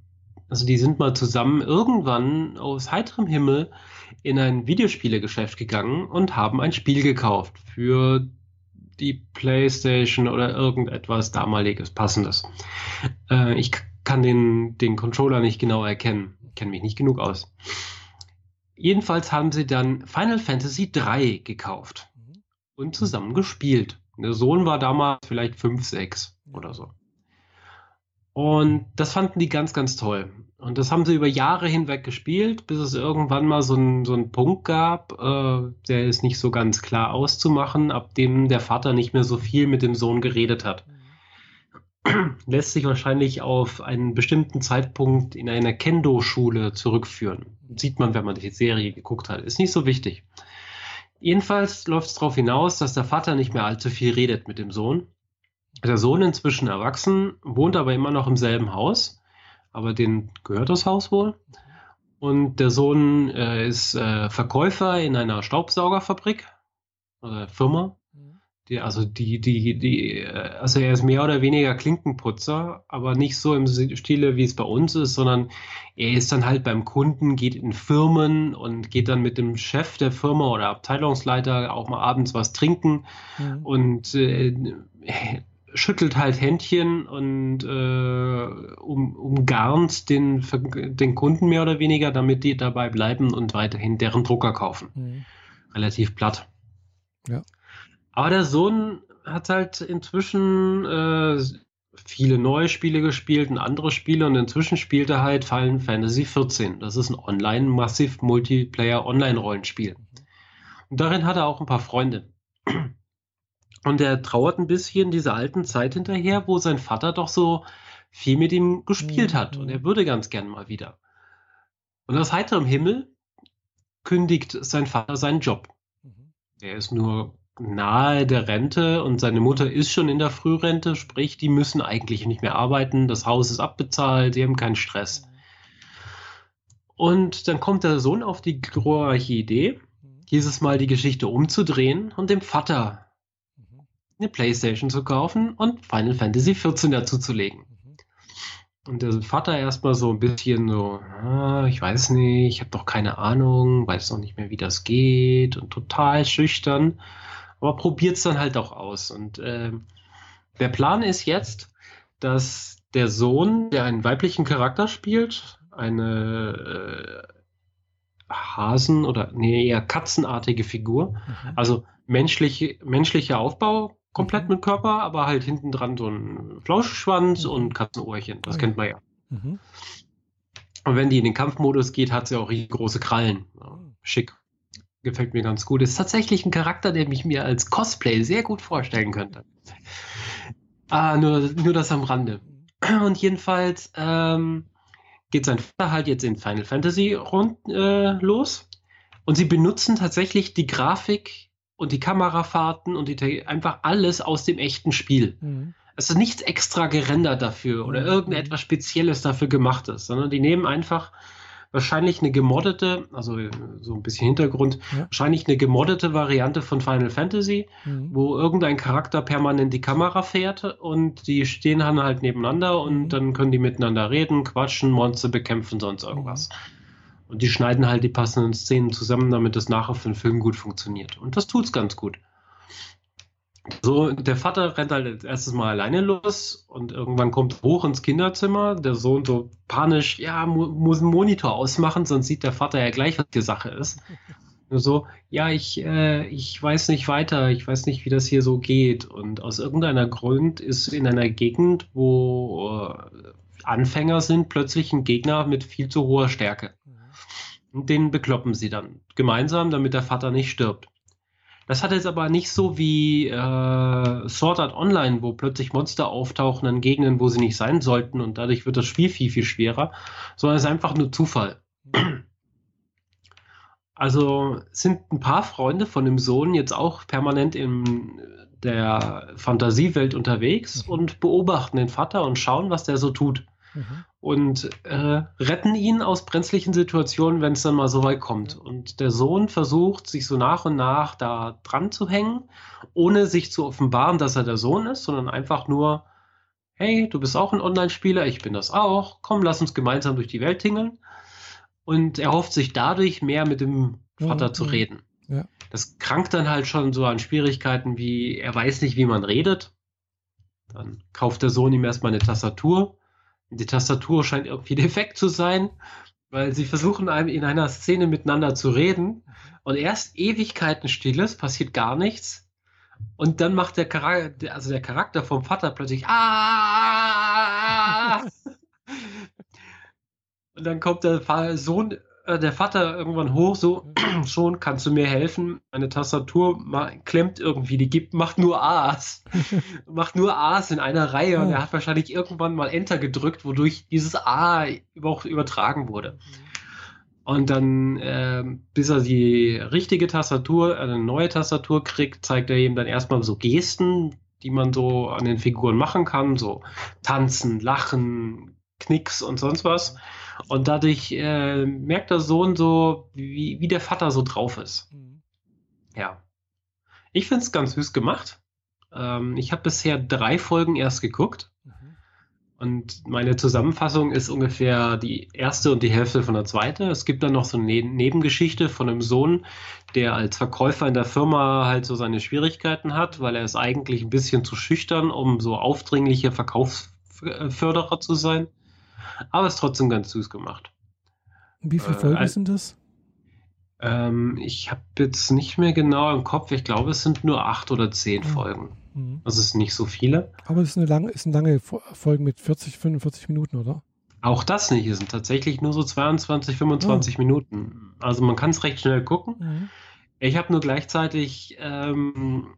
also die sind mal zusammen irgendwann aus heiterem Himmel in ein Videospielegeschäft gegangen und haben ein Spiel gekauft für die PlayStation oder irgendetwas damaliges Passendes. Äh, ich kann den, den Controller nicht genau erkennen, kenne mich nicht genug aus. Jedenfalls haben sie dann Final Fantasy 3 gekauft und zusammen gespielt. Der Sohn war damals vielleicht 5, 6 oder so. Und das fanden die ganz, ganz toll. Und das haben sie über Jahre hinweg gespielt, bis es irgendwann mal so einen so Punkt gab, äh, der ist nicht so ganz klar auszumachen, ab dem der Vater nicht mehr so viel mit dem Sohn geredet hat. Lässt sich wahrscheinlich auf einen bestimmten Zeitpunkt in einer Kendo-Schule zurückführen. Sieht man, wenn man die Serie geguckt hat. Ist nicht so wichtig. Jedenfalls läuft es darauf hinaus, dass der Vater nicht mehr allzu viel redet mit dem Sohn der Sohn inzwischen erwachsen, wohnt aber immer noch im selben Haus, aber den gehört das Haus wohl. Und der Sohn äh, ist äh, Verkäufer in einer Staubsaugerfabrik oder Firma. Die, also die, die, die, also er ist mehr oder weniger Klinkenputzer, aber nicht so im Stile, wie es bei uns ist, sondern er ist dann halt beim Kunden, geht in Firmen und geht dann mit dem Chef der Firma oder Abteilungsleiter auch mal abends was trinken mhm. und äh, schüttelt halt Händchen und äh, um, umgarnt den, den Kunden mehr oder weniger, damit die dabei bleiben und weiterhin deren Drucker kaufen. Mhm. Relativ platt. Ja. Aber der Sohn hat halt inzwischen äh, viele neue Spiele gespielt und andere Spiele und inzwischen spielt er halt Final Fantasy 14. Das ist ein online massiv Multiplayer Online Rollenspiel. Mhm. Und darin hat er auch ein paar Freunde. Und er trauert ein bisschen dieser alten Zeit hinterher, wo sein Vater doch so viel mit ihm gespielt mhm. hat. Und er würde ganz gern mal wieder. Und aus heiterem Himmel kündigt sein Vater seinen Job. Mhm. Er ist nur nahe der Rente und seine Mutter ist schon in der Frührente, sprich, die müssen eigentlich nicht mehr arbeiten, das Haus ist abbezahlt, die haben keinen Stress. Und dann kommt der Sohn auf die glorreiche Idee, dieses Mal die Geschichte umzudrehen und dem Vater eine Playstation zu kaufen und Final Fantasy XIV dazuzulegen. Und der Vater erstmal so ein bisschen so, ah, ich weiß nicht, ich habe doch keine Ahnung, weiß noch nicht mehr, wie das geht und total schüchtern, aber probiert es dann halt auch aus. Und äh, der Plan ist jetzt, dass der Sohn, der einen weiblichen Charakter spielt, eine äh, Hasen- oder nee, eher katzenartige Figur, mhm. also menschliche, menschlicher Aufbau, komplett mhm. mit Körper, aber halt hinten dran so ein Flauschschwanz mhm. und Katzenohrchen. Das oh, kennt man ja. Mhm. Und wenn die in den Kampfmodus geht, hat sie auch riesengroße Krallen. Schick. Gefällt mir ganz gut. Ist tatsächlich ein Charakter, der mich mir als Cosplay sehr gut vorstellen könnte. Ah, nur, nur das am Rande. Und jedenfalls ähm, geht sein Vater halt jetzt in Final Fantasy rund, äh, los. Und sie benutzen tatsächlich die Grafik und die Kamerafahrten und die, einfach alles aus dem echten Spiel. Mhm. Es ist nichts extra gerendert dafür oder mhm. irgendetwas Spezielles dafür gemacht ist, sondern die nehmen einfach wahrscheinlich eine gemoddete, also so ein bisschen Hintergrund, ja. wahrscheinlich eine gemoddete Variante von Final Fantasy, mhm. wo irgendein Charakter permanent die Kamera fährt und die stehen dann halt nebeneinander und mhm. dann können die miteinander reden, quatschen, Monster bekämpfen, sonst irgendwas. Mhm. Und die schneiden halt die passenden Szenen zusammen, damit das nachher für den Film gut funktioniert. Und das tut's ganz gut. So, der Vater rennt halt erstes Mal alleine los und irgendwann kommt hoch ins Kinderzimmer. Der Sohn so panisch, ja, mu muss einen Monitor ausmachen, sonst sieht der Vater ja gleich, was die Sache ist. Nur so, ja, ich, äh, ich weiß nicht weiter, ich weiß nicht, wie das hier so geht. Und aus irgendeiner Grund ist in einer Gegend, wo äh, Anfänger sind, plötzlich ein Gegner mit viel zu hoher Stärke. Und den bekloppen sie dann gemeinsam, damit der Vater nicht stirbt. Das hat jetzt aber nicht so wie äh, Sword Art Online, wo plötzlich Monster auftauchen an Gegenden, wo sie nicht sein sollten und dadurch wird das Spiel viel, viel schwerer, sondern es ist einfach nur Zufall. Also sind ein paar Freunde von dem Sohn jetzt auch permanent in der Fantasiewelt unterwegs mhm. und beobachten den Vater und schauen, was der so tut mhm. und äh, retten ihn aus brenzlichen Situationen, wenn es dann mal so weit kommt. Und der Sohn versucht, sich so nach und nach da dran zu hängen, ohne sich zu offenbaren, dass er der Sohn ist, sondern einfach nur, hey, du bist auch ein Online-Spieler, ich bin das auch, komm, lass uns gemeinsam durch die Welt tingeln. Und er hofft sich dadurch mehr mit dem Vater mhm. zu reden. Ja. Das krankt dann halt schon so an Schwierigkeiten wie, er weiß nicht, wie man redet. Dann kauft der Sohn ihm erstmal eine Tastatur die Tastatur scheint irgendwie defekt zu sein, weil sie versuchen einem in einer Szene miteinander zu reden und erst Ewigkeiten still ist, passiert gar nichts. Und dann macht der Charakter, also der Charakter vom Vater plötzlich ah! und dann kommt der Sohn äh, der Vater irgendwann hoch, so, schon, kannst du mir helfen? Meine Tastatur klemmt irgendwie, die gibt, macht nur A's. macht nur A's in einer Reihe und er hat wahrscheinlich irgendwann mal Enter gedrückt, wodurch dieses A überhaupt übertragen wurde. Und dann, äh, bis er die richtige Tastatur, eine neue Tastatur kriegt, zeigt er ihm dann erstmal so Gesten, die man so an den Figuren machen kann, so tanzen, lachen, Knicks und sonst was. Und dadurch äh, merkt der Sohn so, wie, wie der Vater so drauf ist. Mhm. Ja. Ich finde es ganz süß gemacht. Ähm, ich habe bisher drei Folgen erst geguckt. Mhm. Und meine Zusammenfassung ist ungefähr die erste und die Hälfte von der zweiten. Es gibt dann noch so eine Nebengeschichte von einem Sohn, der als Verkäufer in der Firma halt so seine Schwierigkeiten hat, weil er ist eigentlich ein bisschen zu schüchtern, um so aufdringliche Verkaufsförderer zu sein. Aber es ist trotzdem ganz süß gemacht. Wie viele Folgen äh, sind das? Ähm, ich habe jetzt nicht mehr genau im Kopf. Ich glaube, es sind nur acht oder zehn mhm. Folgen. Mhm. Also es sind nicht so viele. Aber es ist eine lange, ist eine lange Folge mit 40, 45 Minuten, oder? Auch das nicht. Es sind tatsächlich nur so 22, 25 oh. Minuten. Also man kann es recht schnell gucken. Mhm. Ich habe nur gleichzeitig ähm,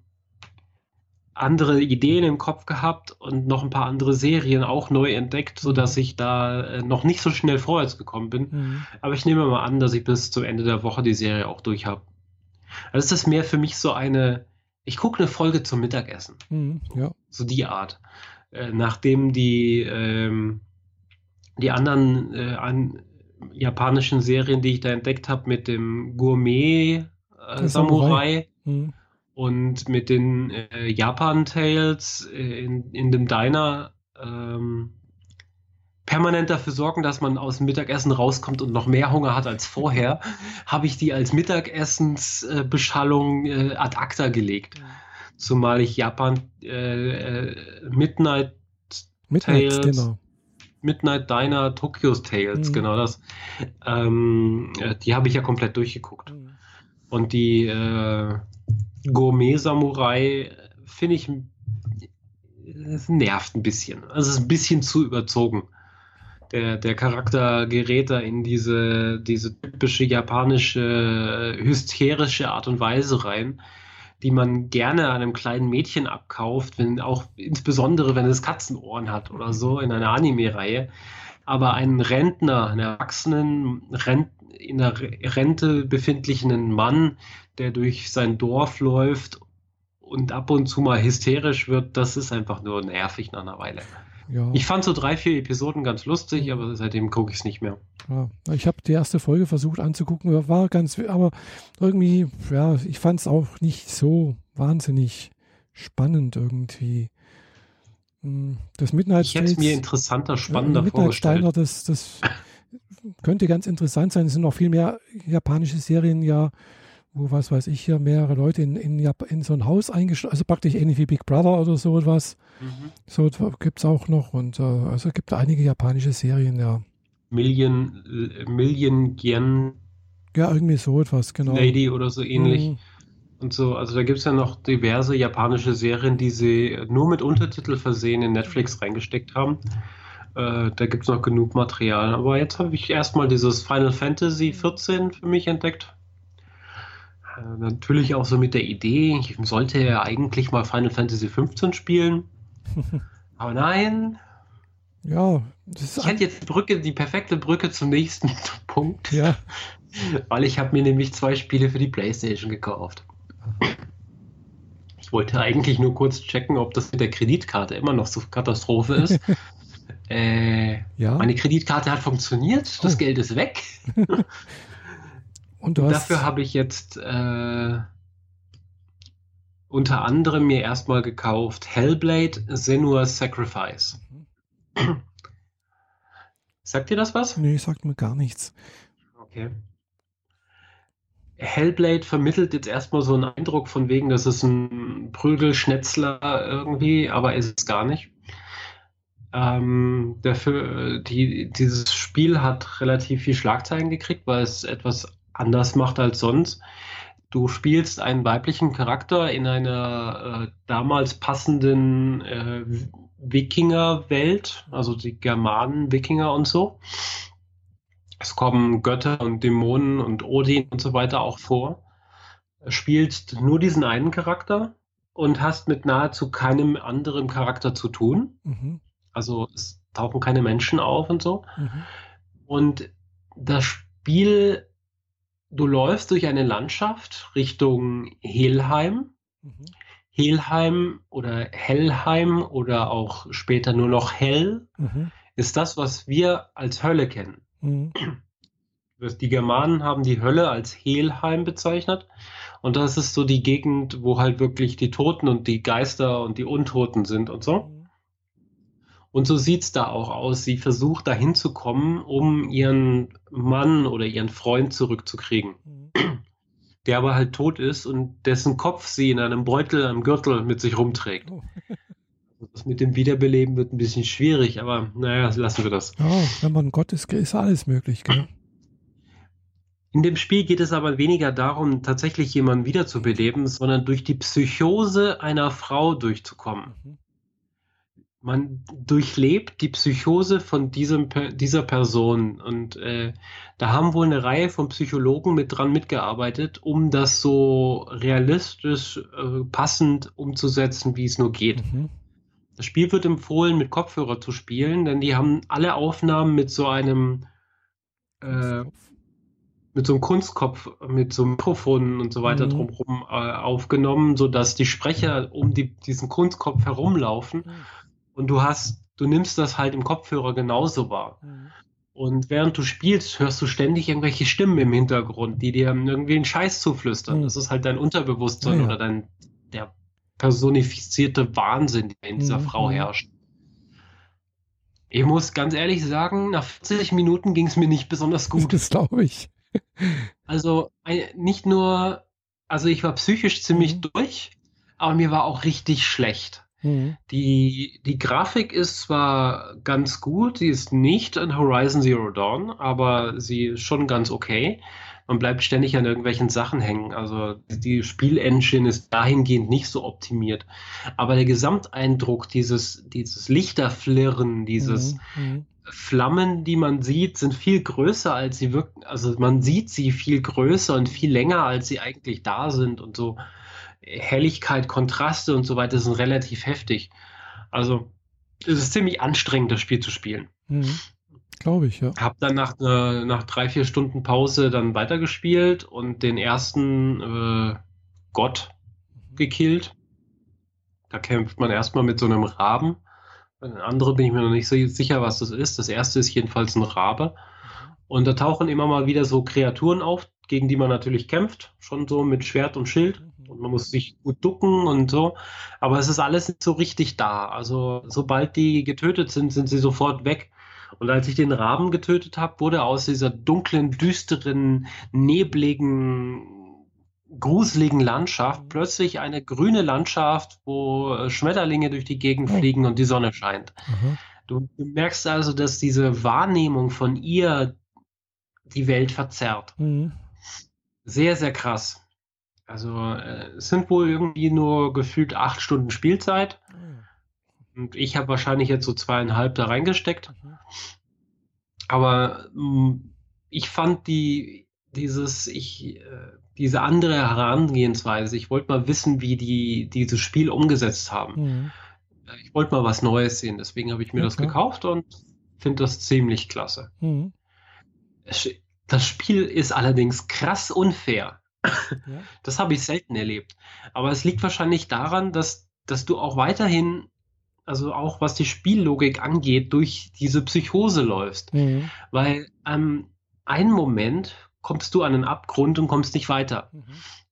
andere Ideen im Kopf gehabt und noch ein paar andere Serien auch neu entdeckt, sodass mhm. ich da äh, noch nicht so schnell vorwärts gekommen bin. Mhm. Aber ich nehme mal an, dass ich bis zum Ende der Woche die Serie auch durch habe. Also ist das mehr für mich so eine, ich gucke eine Folge zum Mittagessen. Mhm, ja. So die Art. Äh, nachdem die, ähm, die anderen äh, an, japanischen Serien, die ich da entdeckt habe, mit dem Gourmet-Samurai, äh, Samurai. Mhm und mit den äh, Japan Tales äh, in, in dem Diner, ähm, permanent dafür sorgen, dass man aus dem Mittagessen rauskommt und noch mehr Hunger hat als vorher, habe ich die als Mittagessensbeschallung äh, ad acta gelegt. Zumal ich Japan äh, äh Midnight, Midnight Tales, Dinner. Midnight Diner Tokyo's Tales, mhm. genau das. Ähm, äh, die habe ich ja komplett durchgeguckt. Mhm. Und die äh, Gourmet Samurai finde ich es nervt ein bisschen. Also es ist ein bisschen zu überzogen der, der Charakter gerät da in diese, diese typische japanische, hysterische Art und Weise rein, die man gerne einem kleinen Mädchen abkauft, wenn auch insbesondere wenn es Katzenohren hat oder so in einer Anime-Reihe. Aber einen Rentner, einen erwachsenen, Rent, in der Rente befindlichen Mann, der durch sein Dorf läuft und ab und zu mal hysterisch wird, das ist einfach nur nervig nach einer Weile. Ja. Ich fand so drei, vier Episoden ganz lustig, aber seitdem gucke ich es nicht mehr. Ja, ich habe die erste Folge versucht anzugucken, war ganz, aber irgendwie, ja, ich fand es auch nicht so wahnsinnig spannend irgendwie. Hm, das Midnight Ich hätte es mir interessanter, spannender Midnight vorgestellt. Steiner, das, das könnte ganz interessant sein. Es sind noch viel mehr japanische Serien ja wo, was weiß ich, hier mehrere Leute in, in, in so ein Haus eingeschlossen, also praktisch ähnlich wie Big Brother oder so etwas. Mhm. So gibt es auch noch und äh, also gibt einige japanische Serien, ja. Million, Million Yen. Ja, irgendwie so etwas, genau. Lady oder so ähnlich. Mhm. Und so, also da gibt es ja noch diverse japanische Serien, die sie nur mit Untertitel versehen in Netflix reingesteckt haben. Äh, da gibt es noch genug Material. Aber jetzt habe ich erstmal dieses Final Fantasy 14 für mich entdeckt. Äh, natürlich auch so mit der Idee, ich sollte ja eigentlich mal Final Fantasy 15 spielen. Aber nein. Ja, ich hätte jetzt die Brücke, die perfekte Brücke zum nächsten Punkt. Ja. Weil ich habe mir nämlich zwei Spiele für die Playstation gekauft. Ich wollte eigentlich nur kurz checken, ob das mit der Kreditkarte immer noch so Katastrophe ist. äh, ja. Meine Kreditkarte hat funktioniert, das oh. Geld ist weg. Und Dafür habe ich jetzt äh, unter anderem mir erstmal gekauft Hellblade Senua's Sacrifice. Mhm. Sagt dir das was? Nee, sagt mir gar nichts. Okay. Hellblade vermittelt jetzt erstmal so einen Eindruck von wegen, das ist ein Prügelschnetzler irgendwie, aber ist es gar nicht. Ähm, dafür, die, dieses Spiel hat relativ viel Schlagzeilen gekriegt, weil es etwas anders macht als sonst. Du spielst einen weiblichen Charakter in einer äh, damals passenden äh, Wikinger-Welt, also die Germanen, Wikinger und so. Es kommen Götter und Dämonen und Odin und so weiter auch vor. Spielst nur diesen einen Charakter und hast mit nahezu keinem anderen Charakter zu tun. Mhm. Also es tauchen keine Menschen auf und so. Mhm. Und das Spiel du läufst durch eine Landschaft Richtung Helheim. Mhm. Helheim oder Hellheim oder auch später nur noch Hell mhm. ist das, was wir als Hölle kennen. Mhm. Die Germanen haben die Hölle als Helheim bezeichnet. Und das ist so die Gegend, wo halt wirklich die Toten und die Geister und die Untoten sind und so. Und so sieht es da auch aus. Sie versucht da hinzukommen, um ihren Mann oder ihren Freund zurückzukriegen. Mhm. Der aber halt tot ist und dessen Kopf sie in einem Beutel, einem Gürtel mit sich rumträgt. Oh. Also das mit dem Wiederbeleben wird ein bisschen schwierig, aber naja, lassen wir das. Ja, wenn man Gott ist, ist alles möglich, gell? In dem Spiel geht es aber weniger darum, tatsächlich jemanden wiederzubeleben, sondern durch die Psychose einer Frau durchzukommen. Mhm man durchlebt die Psychose von diesem, dieser Person. Und äh, da haben wohl eine Reihe von Psychologen mit dran mitgearbeitet, um das so realistisch äh, passend umzusetzen, wie es nur geht. Mhm. Das Spiel wird empfohlen, mit Kopfhörer zu spielen, denn die haben alle Aufnahmen mit so einem äh, mit so einem Kunstkopf, mit so Mikrofonen und so weiter mhm. drumherum äh, aufgenommen, sodass die Sprecher um die, diesen Kunstkopf herumlaufen. Mhm und du hast, du nimmst das halt im Kopfhörer genauso wahr. Mhm. Und während du spielst, hörst du ständig irgendwelche Stimmen im Hintergrund, die dir irgendwie einen Scheiß zuflüstern. Mhm. Das ist halt dein Unterbewusstsein ja, ja. oder dein, der personifizierte Wahnsinn, der in dieser mhm. Frau herrscht. Ich muss ganz ehrlich sagen, nach 40 Minuten ging es mir nicht besonders gut. Das glaube ich. Also nicht nur, also ich war psychisch ziemlich mhm. durch, aber mir war auch richtig schlecht. Mhm. Die, die Grafik ist zwar ganz gut, sie ist nicht in Horizon Zero Dawn, aber sie ist schon ganz okay. Man bleibt ständig an irgendwelchen Sachen hängen. Also die Spielengine ist dahingehend nicht so optimiert. Aber der Gesamteindruck, dieses, dieses Lichterflirren, dieses mhm. mhm. Flammen, die man sieht, sind viel größer, als sie wirken. Also man sieht sie viel größer und viel länger, als sie eigentlich da sind und so. Helligkeit, Kontraste und so weiter sind relativ heftig. Also es ist ziemlich anstrengend, das Spiel zu spielen. Mhm. Glaube ich, ja. Hab dann nach, äh, nach drei, vier Stunden Pause dann weitergespielt und den ersten äh, Gott gekillt. Da kämpft man erstmal mit so einem Raben. Bei den anderen bin ich mir noch nicht so sicher, was das ist. Das erste ist jedenfalls ein Rabe. Mhm. Und da tauchen immer mal wieder so Kreaturen auf, gegen die man natürlich kämpft. Schon so mit Schwert und Schild. Und man muss sich gut ducken und so. Aber es ist alles nicht so richtig da. Also sobald die getötet sind, sind sie sofort weg. Und als ich den Raben getötet habe, wurde aus dieser dunklen, düsteren, nebligen, gruseligen Landschaft plötzlich eine grüne Landschaft, wo äh, Schmetterlinge durch die Gegend oh. fliegen und die Sonne scheint. Mhm. Du, du, merkst also, dass diese Wahrnehmung von ihr die Welt verzerrt. Mhm. Sehr, sehr krass. Also äh, es sind wohl irgendwie nur gefühlt acht Stunden Spielzeit. Mhm. Und ich habe wahrscheinlich jetzt so zweieinhalb da reingesteckt. Mhm. Aber mh, mm, ich fand die, dieses, ich, äh, diese andere Herangehensweise, ich wollte mal wissen, wie die dieses Spiel umgesetzt haben. Mhm. Ich wollte mal was Neues sehen, deswegen habe ich mir okay. das gekauft und finde das ziemlich klasse. Mhm. Das Spiel ist allerdings krass unfair. Ja. Das habe ich selten erlebt. Aber es liegt wahrscheinlich daran, dass, dass du auch weiterhin, also auch was die Spiellogik angeht, durch diese Psychose läufst. Mhm. Weil ähm, einen Moment kommst du an den Abgrund und kommst nicht weiter. Mhm.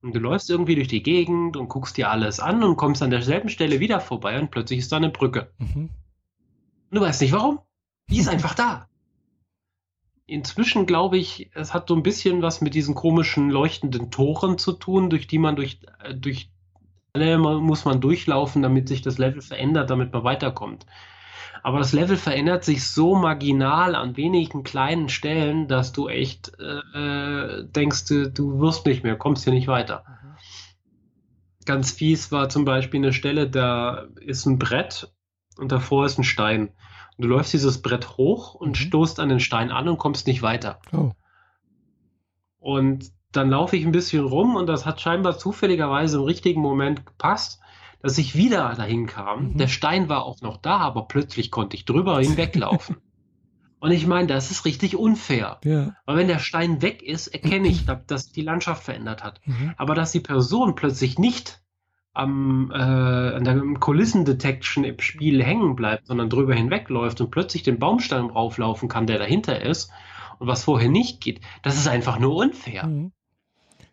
Und du läufst irgendwie durch die Gegend und guckst dir alles an und kommst an derselben Stelle wieder vorbei und plötzlich ist da eine Brücke. Mhm. Und du weißt nicht warum. Die ist einfach da inzwischen glaube ich, es hat so ein bisschen was mit diesen komischen leuchtenden Toren zu tun, durch die man durch, äh, durch alle muss man durchlaufen, damit sich das Level verändert, damit man weiterkommt. Aber das Level verändert sich so marginal an wenigen kleinen Stellen, dass du echt äh, äh denkst, du, du wirst nicht mehr, kommst hier nicht weiter. Mhm. Ganz fies war zum Beispiel eine Stelle, da ist ein Brett und davor ist ein Stein. Du läufst dieses Brett hoch und mhm. stoßt an den Stein an und kommst nicht weiter. Oh. Und dann laufe ich ein bisschen rum und das hat scheinbar zufälligerweise im richtigen Moment gepasst, dass ich wieder dahin kam. Mhm. Der Stein war auch noch da, aber plötzlich konnte ich drüber hinweglaufen. und ich meine, das ist richtig unfair. Ja. Weil wenn der Stein weg ist, erkenne ich, dass die Landschaft verändert hat. Mhm. Aber dass die Person plötzlich nicht am, äh, an der Kulissendetection im Spiel hängen bleibt, sondern drüber hinwegläuft und plötzlich den Baumstamm rauflaufen kann, der dahinter ist und was vorher nicht geht, das ist einfach nur unfair. Mhm.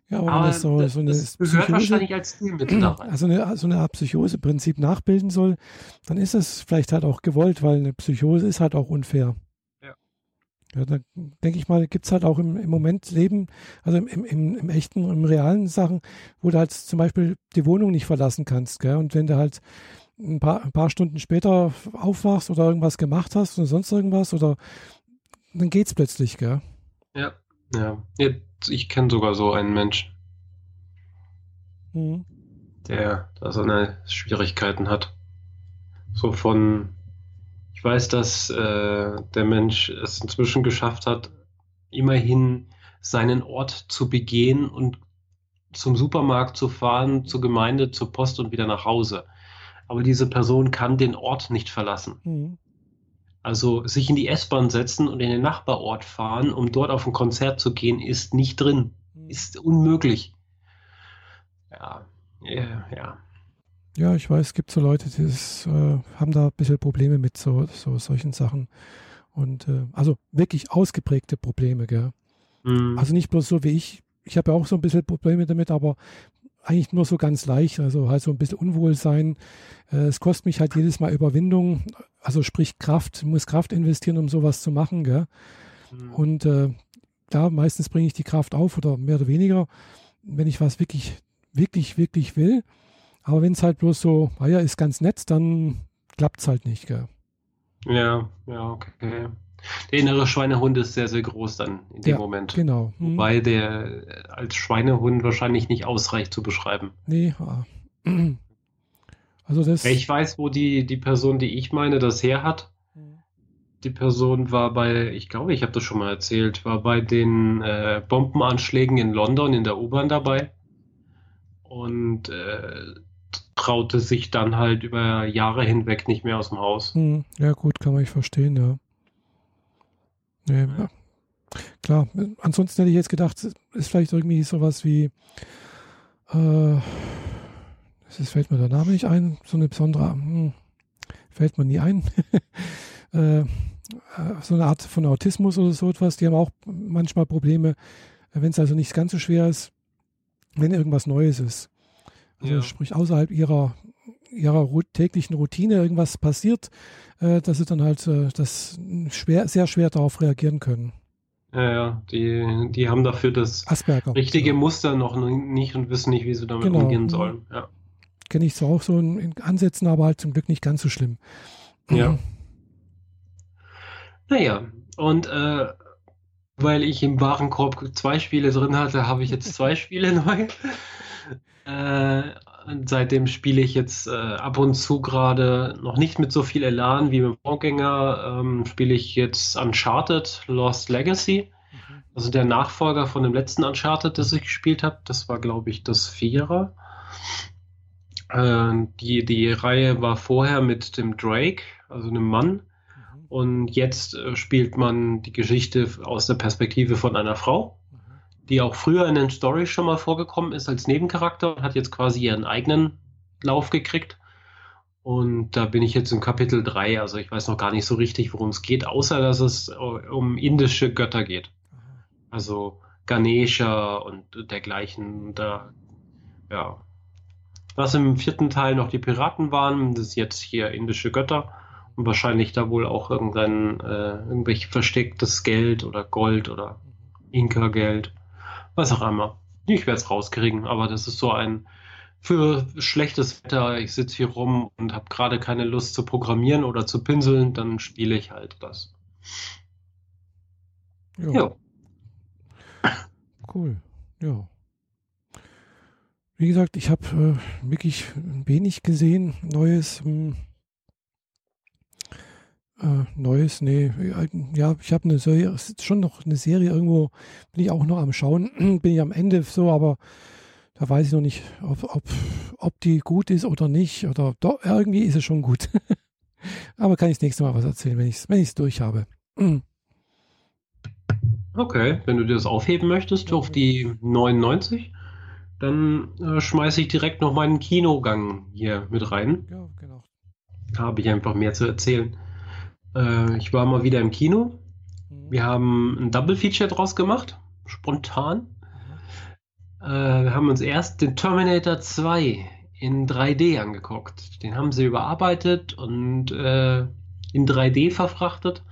Ja, aber, aber das, so, das, so eine das gehört wahrscheinlich als Stilmittel. Also eine, so eine Art Psychose-Prinzip nachbilden soll, dann ist es vielleicht halt auch gewollt, weil eine Psychose ist halt auch unfair. Ja, da denke ich mal, gibt es halt auch im, im Moment Leben, also im, im, im echten, im realen Sachen, wo du halt zum Beispiel die Wohnung nicht verlassen kannst. Gell? Und wenn du halt ein paar, ein paar Stunden später aufwachst oder irgendwas gemacht hast oder sonst irgendwas, oder dann geht's plötzlich, gell? Ja, ja. Ich kenne sogar so einen Menschen, mhm. der da seine Schwierigkeiten hat. So von ich weiß, dass äh, der Mensch es inzwischen geschafft hat, immerhin seinen Ort zu begehen und zum Supermarkt zu fahren, zur Gemeinde, zur Post und wieder nach Hause. Aber diese Person kann den Ort nicht verlassen. Mhm. Also sich in die S-Bahn setzen und in den Nachbarort fahren, um dort auf ein Konzert zu gehen, ist nicht drin. Mhm. Ist unmöglich. Ja, ja, ja. Ja, ich weiß, es gibt so Leute, die das, äh, haben da ein bisschen Probleme mit so, so solchen Sachen. Und äh, also wirklich ausgeprägte Probleme, gell? Mhm. Also nicht bloß so wie ich. Ich habe ja auch so ein bisschen Probleme damit, aber eigentlich nur so ganz leicht, also halt so ein bisschen Unwohlsein. Äh, es kostet mich halt jedes Mal Überwindung, also sprich Kraft, muss Kraft investieren, um sowas zu machen. Gell? Mhm. Und äh, klar, meistens bringe ich die Kraft auf oder mehr oder weniger, wenn ich was wirklich, wirklich, wirklich will. Aber wenn es halt bloß so, naja, ist ganz nett, dann klappt es halt nicht. Gell? Ja, ja, okay. Der innere Schweinehund ist sehr, sehr groß dann in dem ja, Moment. Genau. Mhm. Wobei der als Schweinehund wahrscheinlich nicht ausreicht zu beschreiben. Nee. Also das. Ich weiß, wo die, die Person, die ich meine, das her hat. Mhm. Die Person war bei, ich glaube, ich habe das schon mal erzählt, war bei den äh, Bombenanschlägen in London in der U-Bahn dabei und äh, traute sich dann halt über Jahre hinweg nicht mehr aus dem Haus. Mhm. Ja, gut, kann man nicht verstehen, ja. Nee, ja. Klar, ansonsten hätte ich jetzt gedacht, ist vielleicht irgendwie sowas wie, äh, es fällt mir der Name nicht ein, so eine besondere, hm, fällt mir nie ein, äh, so eine Art von Autismus oder so etwas, die haben auch manchmal Probleme, wenn es also nicht ganz so schwer ist, wenn irgendwas Neues ist. Also ja. sprich außerhalb ihrer ihrer täglichen Routine irgendwas passiert, äh, dass sie dann halt äh, das schwer, sehr schwer darauf reagieren können. Ja, ja, die, die haben dafür das Asperger, richtige ja. Muster noch nicht und wissen nicht, wie sie damit genau. umgehen sollen. Ja. Kenne ich so auch so in, Ansätzen, aber halt zum Glück nicht ganz so schlimm. Ja. Naja, und äh, weil ich im Warenkorb zwei Spiele drin hatte, habe ich jetzt zwei Spiele neu. Äh, seitdem spiele ich jetzt äh, ab und zu gerade noch nicht mit so viel Elan wie mit dem Vorgänger. Ähm, spiele ich jetzt Uncharted Lost Legacy. Mhm. Also der Nachfolger von dem letzten Uncharted, das ich gespielt habe. Das war, glaube ich, das Vierer. Äh, die, die Reihe war vorher mit dem Drake, also einem Mann. Mhm. Und jetzt äh, spielt man die Geschichte aus der Perspektive von einer Frau die auch früher in den Stories schon mal vorgekommen ist als Nebencharakter und hat jetzt quasi ihren eigenen Lauf gekriegt. Und da bin ich jetzt in Kapitel 3, also ich weiß noch gar nicht so richtig, worum es geht, außer dass es um indische Götter geht. Also Ganesha und dergleichen. Da, ja. Was im vierten Teil noch die Piraten waren, das ist jetzt hier indische Götter. Und wahrscheinlich da wohl auch irgendein äh, irgendwelch verstecktes Geld oder Gold oder Inka-Geld was auch immer. Ich werde es rauskriegen, aber das ist so ein für schlechtes Wetter, ich sitze hier rum und habe gerade keine Lust zu programmieren oder zu pinseln, dann spiele ich halt das. Ja. Cool. Ja. Wie gesagt, ich habe äh, wirklich wenig gesehen, Neues. Hm. Äh, Neues, nee, ja, ich habe eine Serie, schon noch eine Serie irgendwo, bin ich auch noch am Schauen, bin ich am Ende so, aber da weiß ich noch nicht, ob, ob, ob die gut ist oder nicht, oder doch, irgendwie ist es schon gut. aber kann ich das nächste Mal was erzählen, wenn ich es wenn durch habe. okay, wenn du dir das aufheben möchtest auf die 99, dann äh, schmeiße ich direkt noch meinen Kinogang hier mit rein. Ja, genau. Da habe ich einfach mehr zu erzählen. Äh, ich war mal wieder im Kino. Mhm. Wir haben ein Double Feature draus gemacht, spontan. Mhm. Äh, wir haben uns erst den Terminator 2 in 3D angeguckt. Den haben sie überarbeitet und äh, in 3D verfrachtet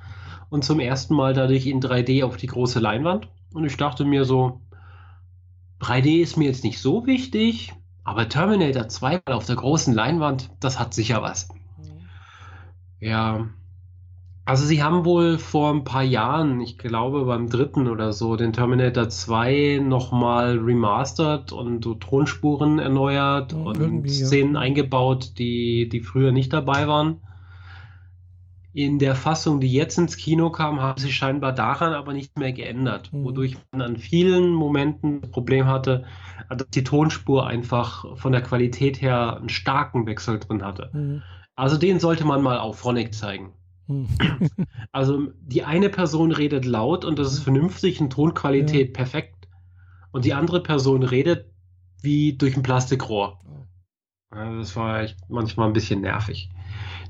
und zum ersten Mal dadurch in 3D auf die große Leinwand. Und ich dachte mir so, 3D ist mir jetzt nicht so wichtig, aber Terminator 2 auf der großen Leinwand, das hat sicher was. Mhm. Ja, also sie haben wohl vor ein paar Jahren, ich glaube beim dritten oder so, den Terminator 2 nochmal remastered und so Tonspuren erneuert ja, und Szenen ja. eingebaut, die, die früher nicht dabei waren. In der Fassung, die jetzt ins Kino kam, haben sie scheinbar daran aber nicht mehr geändert, mhm. wodurch man an vielen Momenten das Problem hatte, dass die Tonspur einfach von der Qualität her einen starken Wechsel drin hatte. Mhm. Also den sollte man mal auf Phonic zeigen. Also die eine Person redet laut und das ist vernünftig in Tonqualität ja. perfekt. Und die andere Person redet wie durch ein Plastikrohr. Ja, das war echt manchmal ein bisschen nervig.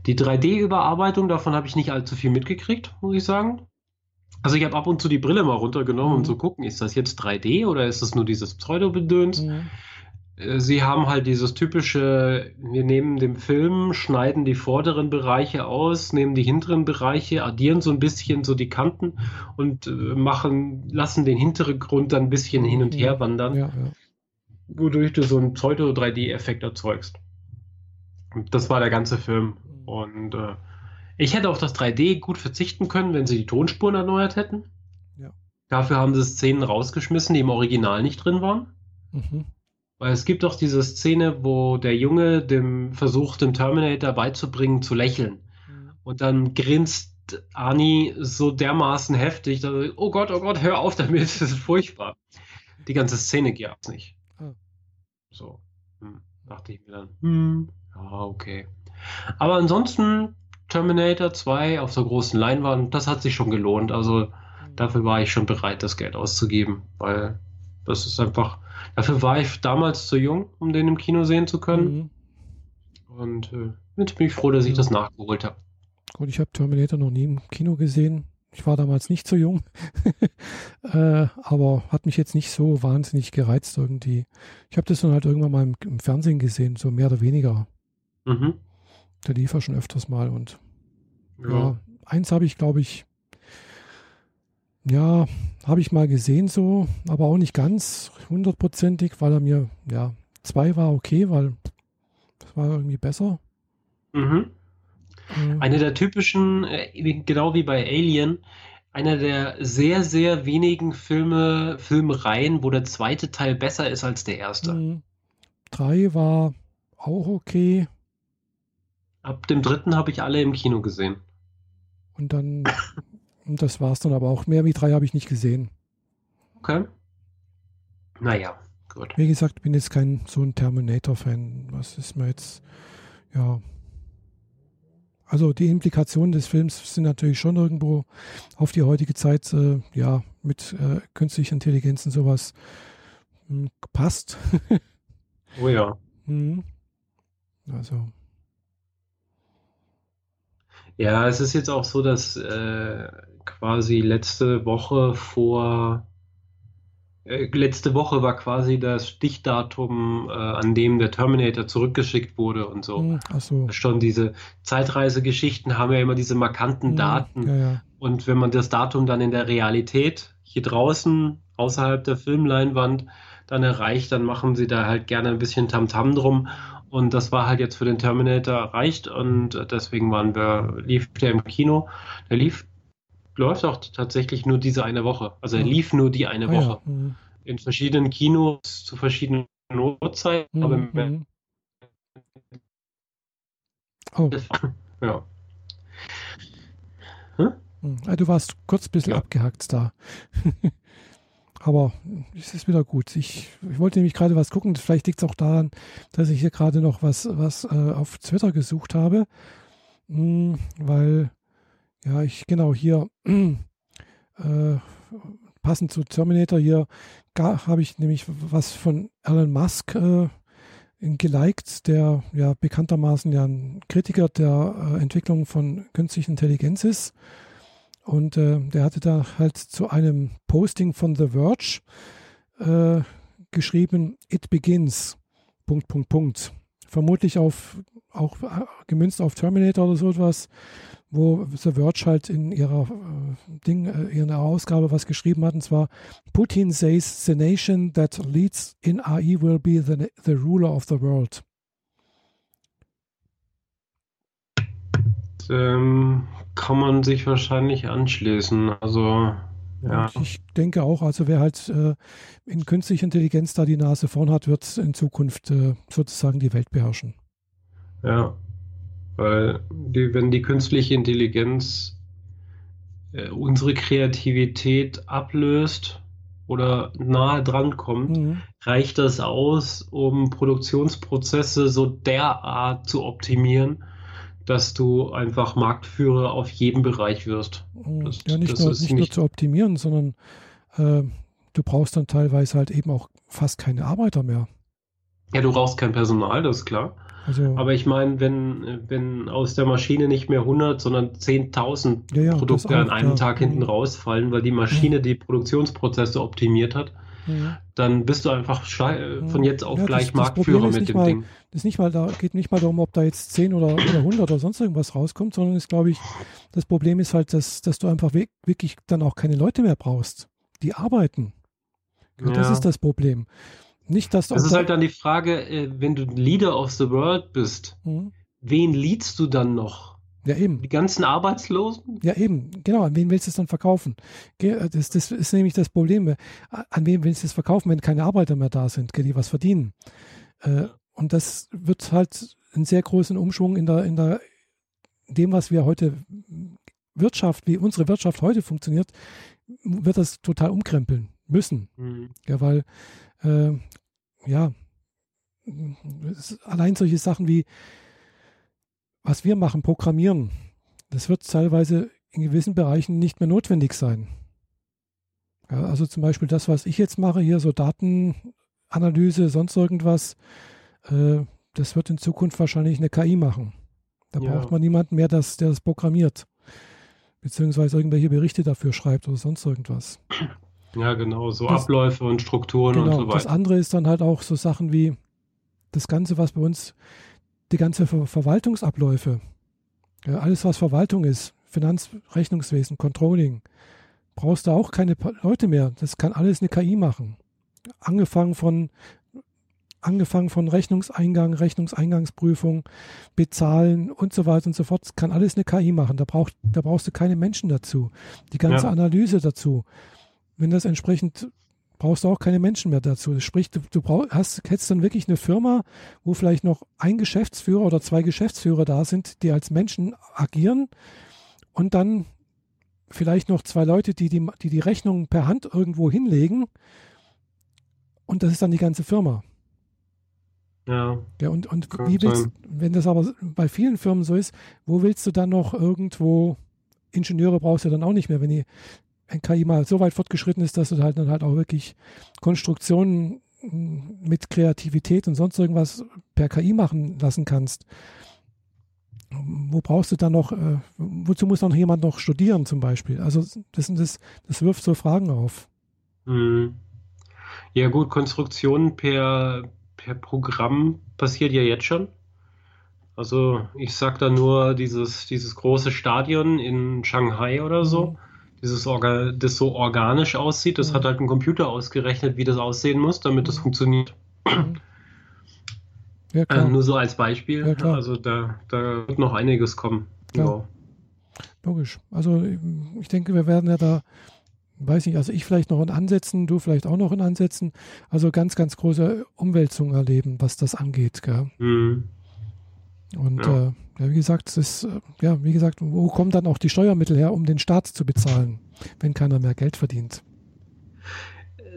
Die 3D-Überarbeitung, davon habe ich nicht allzu viel mitgekriegt, muss ich sagen. Also ich habe ab und zu die Brille mal runtergenommen, mhm. um zu gucken, ist das jetzt 3D oder ist das nur dieses Pseudo-Bedöns? Mhm. Äh, sie haben halt dieses typische, wir nehmen den Film, schneiden die vorderen Bereiche aus, nehmen die hinteren Bereiche, addieren so ein bisschen so die Kanten und äh, machen, lassen den hinteren Grund dann ein bisschen hin und her wandern, ja, ja. wodurch du so einen Pseudo-3D-Effekt erzeugst. Das war der ganze Film. Und äh, ich hätte auf das 3D gut verzichten können, wenn sie die Tonspuren erneuert hätten. Ja. Dafür haben sie Szenen rausgeschmissen, die im Original nicht drin waren. Mhm. Weil es gibt doch diese Szene, wo der Junge dem versucht, dem Terminator beizubringen, zu lächeln. Mhm. Und dann grinst Ani so dermaßen heftig, dass er, oh Gott, oh Gott, hör auf damit, das ist furchtbar. Die ganze Szene gab es nicht. Oh. So, hm, dachte ich mir dann, hm, ja, okay. Aber ansonsten Terminator 2 auf der großen Leinwand, das hat sich schon gelohnt. Also mhm. dafür war ich schon bereit, das Geld auszugeben, weil das ist einfach, dafür war ich damals zu jung, um den im Kino sehen zu können. Mhm. Und äh, jetzt bin ich froh, dass ich das nachgeholt habe. Gut, ich habe Terminator noch nie im Kino gesehen. Ich war damals nicht so jung, äh, aber hat mich jetzt nicht so wahnsinnig gereizt irgendwie. Ich habe das dann halt irgendwann mal im, im, Fernsehen gesehen, so mehr oder weniger. Mhm. Der lief ja schon öfters mal und ja, ja eins habe ich, glaube ich, ja, habe ich mal gesehen so, aber auch nicht ganz hundertprozentig, weil er mir, ja, zwei war okay, weil das war irgendwie besser. Mhm. Mhm. Eine der typischen, äh, genau wie bei Alien, einer der sehr, sehr wenigen Filme, Filmreihen, wo der zweite Teil besser ist als der erste. Mhm. Drei war auch okay. Ab dem dritten habe ich alle im Kino gesehen. Und dann und das war es dann aber auch. Mehr wie drei habe ich nicht gesehen. Okay. Naja, gut. Wie gesagt, bin jetzt kein so ein Terminator-Fan. Was ist mir jetzt, ja. Also die Implikationen des Films sind natürlich schon irgendwo auf die heutige Zeit, äh, ja, mit äh, künstlicher Intelligenz und sowas hm, passt. oh ja. Mhm. Also. Ja, es ist jetzt auch so, dass äh, quasi letzte Woche vor äh, letzte Woche war quasi das Stichdatum, äh, an dem der Terminator zurückgeschickt wurde und so. Hm, ach so. Schon diese Zeitreisegeschichten haben ja immer diese markanten hm, Daten. Ja, ja. Und wenn man das Datum dann in der Realität hier draußen außerhalb der Filmleinwand dann erreicht, dann machen sie da halt gerne ein bisschen Tamtam -Tam drum und das war halt jetzt für den Terminator erreicht und deswegen waren wir, lief der im Kino. Der lief, läuft auch tatsächlich nur diese eine Woche. Also er lief nur die eine ah, Woche. Ja. Mhm. In verschiedenen Kinos zu verschiedenen Uhrzeiten. Mhm. Aber mhm. oh. ja. Hm? Du warst kurz ein bisschen ja. abgehackt da. Aber es ist wieder gut. Ich, ich wollte nämlich gerade was gucken. Vielleicht liegt es auch daran, dass ich hier gerade noch was, was äh, auf Twitter gesucht habe. Hm, weil, ja, ich genau hier äh, passend zu Terminator hier habe ich nämlich was von Elon Musk äh, geliked, der ja bekanntermaßen ja ein Kritiker der äh, Entwicklung von künstlicher Intelligenz ist. Und äh, der hatte da halt zu einem Posting von The Verge äh, geschrieben, It begins. Punkt, Punkt, Punkt. Vermutlich auf, auch äh, gemünzt auf Terminator oder so etwas, wo The Verge halt in ihrer äh, Ding, äh, ihrer Ausgabe was geschrieben hat, und zwar Putin says the nation that leads in AI will be the, the ruler of the world. Ähm, kann man sich wahrscheinlich anschließen. Also, ja. Ich denke auch, also wer halt äh, in künstlicher Intelligenz da die Nase vorn hat, wird in Zukunft äh, sozusagen die Welt beherrschen. Ja, weil die, wenn die künstliche Intelligenz äh, unsere Kreativität ablöst oder nahe dran kommt, mhm. reicht das aus, um Produktionsprozesse so derart zu optimieren, dass du einfach Marktführer auf jedem Bereich wirst. Mm, das, ja, nicht, nur, nicht, nicht, nur, zu optimieren, sondern äh, du brauchst dann teilweise halt eben auch fast keine Arbeiter mehr. Ja, du brauchst kein Personal, das ist klar. Also, Aber ich meine, wenn, wenn aus der Maschine nicht mehr 100, sondern 10.000 ja, ja, Produkte auch, an einem ja. Tag hinten rausfallen, weil die Maschine die Produktionsprozesse optimiert hat, mhm. dann bist du einfach von jetzt auf ja, gleich das, Marktführer das mit dem mal, Ding. Das nicht mal, da geht nicht mal darum, ob da jetzt 10 oder, oder 100 oder sonst irgendwas rauskommt, sondern ist, glaube ich, das Problem ist halt, dass, dass du einfach wirklich dann auch keine Leute mehr brauchst, die arbeiten. Ja. Das ist das Problem. Nicht, dass das ist halt dann die Frage, äh, wenn du Leader of the World bist, mhm. wen leadst du dann noch? Ja, eben. Die ganzen Arbeitslosen? Ja, eben. Genau. An wen willst du es dann verkaufen? Das, das, ist nämlich das Problem. An wen willst du es verkaufen, wenn keine Arbeiter mehr da sind, die was verdienen? Äh, und das wird halt einen sehr großen Umschwung in der, in der, dem, was wir heute Wirtschaft, wie unsere Wirtschaft heute funktioniert, wird das total umkrempeln müssen. Mhm. Ja, weil, äh, ja, allein solche Sachen wie, was wir machen, programmieren, das wird teilweise in gewissen Bereichen nicht mehr notwendig sein. Ja, also zum Beispiel das, was ich jetzt mache, hier so Datenanalyse, sonst irgendwas, äh, das wird in Zukunft wahrscheinlich eine KI machen. Da ja. braucht man niemanden mehr, das, der das programmiert. Beziehungsweise irgendwelche Berichte dafür schreibt oder sonst irgendwas. Ja, genau, so das, Abläufe und Strukturen genau, und so weiter. Das andere ist dann halt auch so Sachen wie das Ganze, was bei uns, die ganze Ver Verwaltungsabläufe, ja, alles was Verwaltung ist, Finanz-, Rechnungswesen, Controlling, brauchst du auch keine Leute mehr. Das kann alles eine KI machen. Angefangen von angefangen von Rechnungseingang, Rechnungseingangsprüfung, Bezahlen und so weiter und so fort. Das kann alles eine KI machen. Da, braucht, da brauchst du keine Menschen dazu. Die ganze ja. Analyse dazu wenn das entsprechend brauchst du auch keine Menschen mehr dazu. Sprich, du, du brauch, hast, hättest dann wirklich eine Firma, wo vielleicht noch ein Geschäftsführer oder zwei Geschäftsführer da sind, die als Menschen agieren und dann vielleicht noch zwei Leute, die die, die, die Rechnung per Hand irgendwo hinlegen und das ist dann die ganze Firma. Ja. Ja, und, und wie willst, wenn das aber bei vielen Firmen so ist, wo willst du dann noch irgendwo Ingenieure brauchst du dann auch nicht mehr, wenn die wenn KI mal so weit fortgeschritten ist, dass du halt dann halt auch wirklich Konstruktionen mit Kreativität und sonst irgendwas per KI machen lassen kannst. Wo brauchst du dann noch, äh, wozu muss noch jemand noch studieren zum Beispiel? Also das, das, das wirft so Fragen auf. Mhm. Ja gut, Konstruktion per, per Programm passiert ja jetzt schon. Also ich sag da nur dieses, dieses große Stadion in Shanghai oder so. Mhm dieses Orga das so organisch aussieht. Das mhm. hat halt ein Computer ausgerechnet, wie das aussehen muss, damit das mhm. funktioniert. Ja, äh, nur so als Beispiel. Ja, also da, da wird noch einiges kommen. Ja. Logisch. Also ich denke, wir werden ja da, weiß nicht, also ich vielleicht noch in Ansätzen, du vielleicht auch noch in Ansätzen, also ganz, ganz große Umwälzungen erleben, was das angeht. Gell? Mhm. Und ja. Äh, ja, wie gesagt, ist, äh, ja, wie gesagt, wo kommen dann auch die Steuermittel her, um den Staat zu bezahlen, wenn keiner mehr Geld verdient?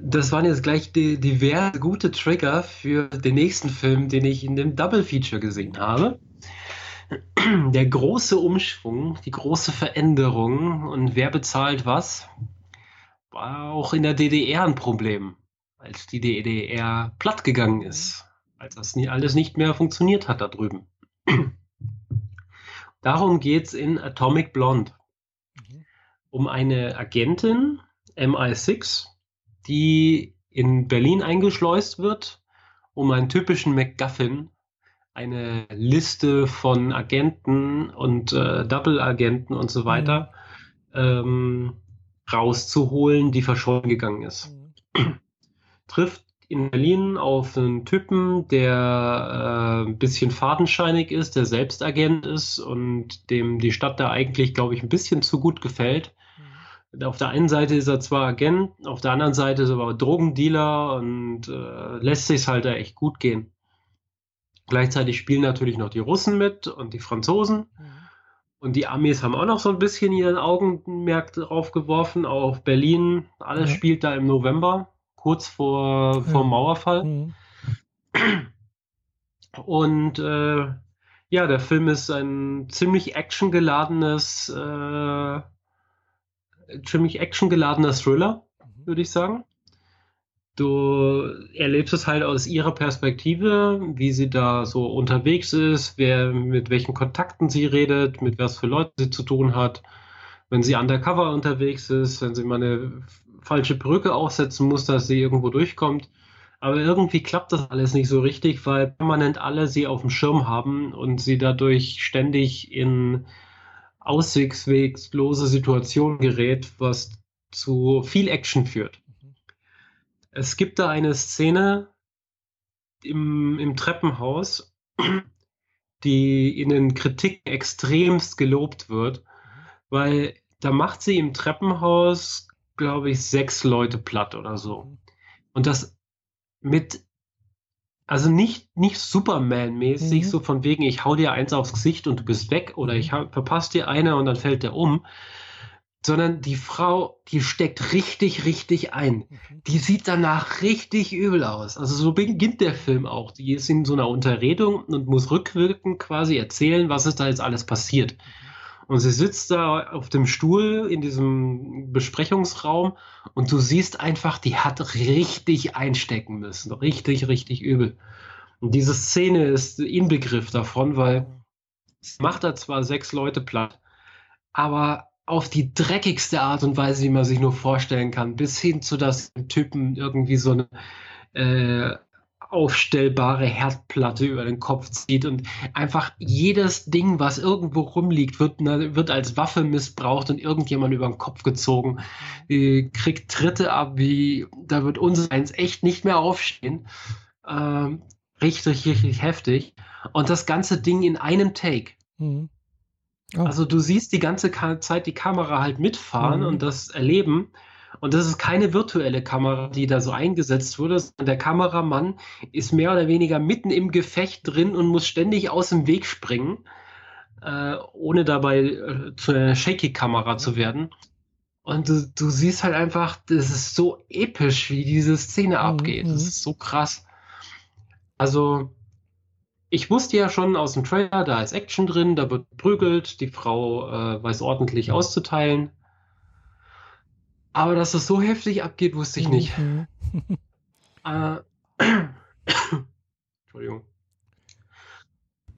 Das waren jetzt gleich die, diverse gute Trigger für den nächsten Film, den ich in dem Double Feature gesehen habe. Der große Umschwung, die große Veränderung und wer bezahlt was, war auch in der DDR ein Problem, als die DDR platt gegangen ist, als das alles nicht mehr funktioniert hat da drüben. Darum geht es in Atomic Blonde. Mhm. Um eine Agentin, MI6, die in Berlin eingeschleust wird, um einen typischen MacGuffin, eine Liste von Agenten und äh, Double-Agenten und so weiter, mhm. ähm, rauszuholen, die verschollen gegangen ist. Mhm. Trifft in Berlin auf einen Typen, der äh, ein bisschen fadenscheinig ist, der selbst Agent ist und dem die Stadt da eigentlich, glaube ich, ein bisschen zu gut gefällt. Mhm. Auf der einen Seite ist er zwar Agent, auf der anderen Seite ist er aber Drogendealer und äh, lässt sich halt da echt gut gehen. Gleichzeitig spielen natürlich noch die Russen mit und die Franzosen. Mhm. Und die Amis haben auch noch so ein bisschen ihren Augenmerk drauf geworfen auf Berlin. Alles ja. spielt da im November kurz vor, vor Mauerfall. Mhm. Und äh, ja, der Film ist ein ziemlich actiongeladenes, äh, ziemlich actiongeladener Thriller, mhm. würde ich sagen. Du erlebst es halt aus ihrer Perspektive, wie sie da so unterwegs ist, wer mit welchen Kontakten sie redet, mit was für Leuten sie zu tun hat, wenn sie undercover unterwegs ist, wenn sie mal eine falsche Brücke aufsetzen muss, dass sie irgendwo durchkommt. Aber irgendwie klappt das alles nicht so richtig, weil permanent alle sie auf dem Schirm haben und sie dadurch ständig in aussichtsweglose Situationen gerät, was zu viel Action führt. Es gibt da eine Szene im, im Treppenhaus, die in den Kritiken extremst gelobt wird, weil da macht sie im Treppenhaus, glaube ich, sechs Leute platt oder so. Und das mit, also nicht, nicht Superman-mäßig, mhm. so von wegen, ich hau dir eins aufs Gesicht und du bist weg oder ich verpasse dir eine und dann fällt der um, sondern die Frau, die steckt richtig, richtig ein. Mhm. Die sieht danach richtig übel aus. Also so beginnt der Film auch. Die ist in so einer Unterredung und muss rückwirkend quasi erzählen, was ist da jetzt alles passiert. Und sie sitzt da auf dem Stuhl in diesem Besprechungsraum und du siehst einfach, die hat richtig einstecken müssen. Richtig, richtig übel. Und diese Szene ist Inbegriff davon, weil es macht da zwar sechs Leute platt, aber auf die dreckigste Art und Weise, wie man sich nur vorstellen kann, bis hin zu, dass Typen irgendwie so eine äh, aufstellbare Herdplatte über den Kopf zieht und einfach jedes Ding, was irgendwo rumliegt, wird, wird als Waffe missbraucht und irgendjemand über den Kopf gezogen, äh, kriegt Tritte ab, wie da wird uns eins echt nicht mehr aufstehen. Ähm, richtig, richtig heftig. Und das ganze Ding in einem Take. Mhm. Oh. Also du siehst die ganze Zeit die Kamera halt mitfahren mhm. und das erleben. Und das ist keine virtuelle Kamera, die da so eingesetzt wurde. Der Kameramann ist mehr oder weniger mitten im Gefecht drin und muss ständig aus dem Weg springen, äh, ohne dabei äh, zu einer Shaky-Kamera zu werden. Und du, du, siehst halt einfach, das ist so episch, wie diese Szene mhm. abgeht. Das ist so krass. Also, ich wusste ja schon aus dem Trailer, da ist Action drin, da wird prügelt, die Frau äh, weiß ordentlich auszuteilen. Aber dass es so heftig abgeht, wusste ich nicht. Mhm. äh, Entschuldigung.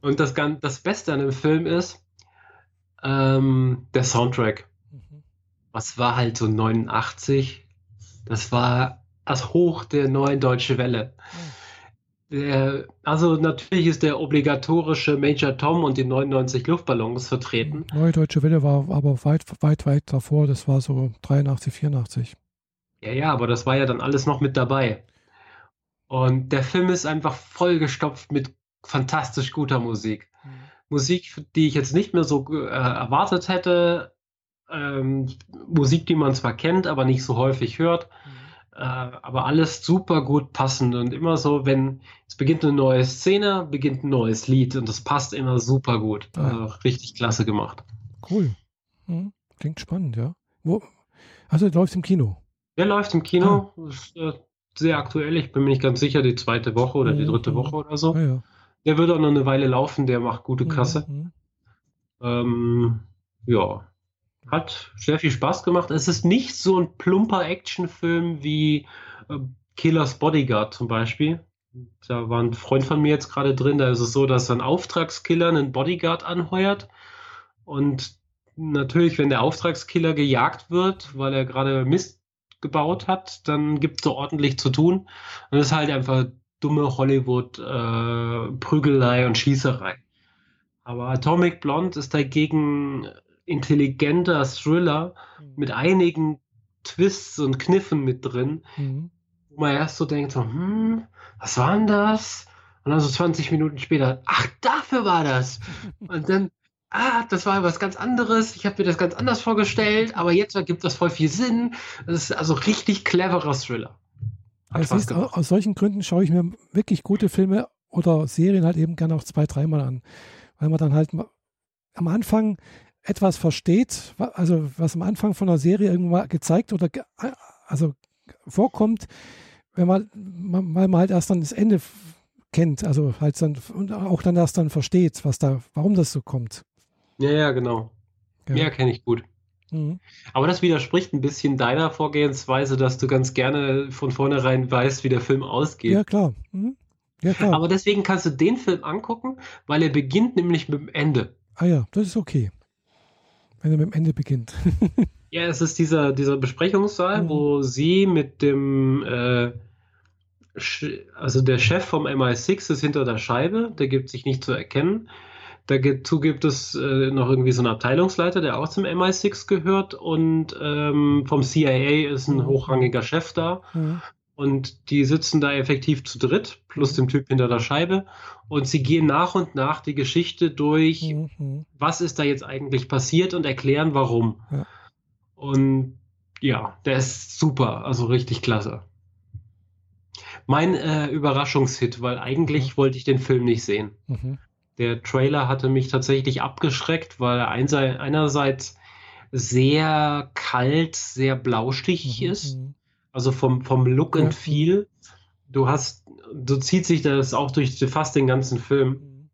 Und das, das Beste an dem Film ist ähm, der Soundtrack. Mhm. Was war halt so 89? Das war das Hoch der neuen Deutsche Welle. Mhm. Der, also natürlich ist der obligatorische Major Tom und die 99 Luftballons vertreten. Neue Deutsche Welle war aber weit, weit, weit davor. Das war so 83, 84. Ja, ja, aber das war ja dann alles noch mit dabei. Und der Film ist einfach vollgestopft mit fantastisch guter Musik. Mhm. Musik, die ich jetzt nicht mehr so äh, erwartet hätte. Ähm, Musik, die man zwar kennt, aber nicht so häufig hört. Mhm äh, aber alles super gut passend und immer so, wenn es beginnt eine neue Szene, beginnt ein neues Lied und das passt immer super gut. Ja. Also richtig klasse gemacht. Cool. Hm, klingt spannend, ja. Wo, also läuft im Kino. Der läuft im Kino. Ah. Ist, äh, sehr aktuell. Ich bin mir nicht ganz sicher, die zweite Woche oder die dritte Woche oder so. Ah, ja. Der wird auch noch eine Weile laufen, der macht gute Kasse. Mhm. Ähm, ja, hat sehr viel Spaß gemacht. Es ist nicht so ein plumper Actionfilm wie äh, Killers Bodyguard zum Beispiel. Da war ein Freund von mir jetzt gerade drin. Da ist es so, dass ein Auftragskiller einen Bodyguard anheuert. Und natürlich, wenn der Auftragskiller gejagt wird, weil er gerade Mist gebaut hat, dann gibt es so ordentlich zu tun. Und es ist halt einfach dumme Hollywood-Prügelei äh, und Schießerei. Aber Atomic Blonde ist dagegen intelligenter Thriller mhm. mit einigen Twists und Kniffen mit drin, mhm. wo man erst so denkt, so, hm, was war denn das? Und dann so 20 Minuten später, ach, dafür war das. Und dann, ah, das war was ganz anderes. Ich habe mir das ganz anders vorgestellt, aber jetzt ergibt das voll viel Sinn. Das ist also richtig cleverer Thriller. Also ist, aus solchen Gründen schaue ich mir wirklich gute Filme oder Serien halt eben gerne auch zwei, dreimal an. Weil man dann halt am Anfang etwas versteht, also was am Anfang von der Serie irgendwann gezeigt oder ge also vorkommt, wenn man, weil man halt erst dann das Ende kennt, also halt dann und auch dann erst dann versteht, was da, warum das so kommt. Ja, ja, genau. Ja. Mehr kenne ich gut. Mhm. Aber das widerspricht ein bisschen deiner Vorgehensweise, dass du ganz gerne von vornherein weißt, wie der Film ausgeht. Ja, klar. Mhm. Ja, klar. Aber deswegen kannst du den Film angucken, weil er beginnt nämlich mit dem Ende. Ah ja, das ist okay. Wenn er mit dem Ende beginnt. ja, es ist dieser, dieser Besprechungssaal, mhm. wo sie mit dem, äh, also der Chef vom MI6 ist hinter der Scheibe, der gibt sich nicht zu erkennen. Dazu gibt es äh, noch irgendwie so einen Abteilungsleiter, der auch zum MI6 gehört und ähm, vom CIA ist ein mhm. hochrangiger Chef da. Mhm. Und die sitzen da effektiv zu dritt, plus dem Typ hinter der Scheibe. Und sie gehen nach und nach die Geschichte durch, mhm. was ist da jetzt eigentlich passiert und erklären, warum. Ja. Und ja, der ist super, also richtig klasse. Mein äh, Überraschungshit, weil eigentlich mhm. wollte ich den Film nicht sehen. Mhm. Der Trailer hatte mich tatsächlich abgeschreckt, weil er einerseits sehr kalt, sehr blaustichig mhm. ist mhm. Also vom, vom Look and Feel. Du hast, so zieht sich das auch durch fast den ganzen Film.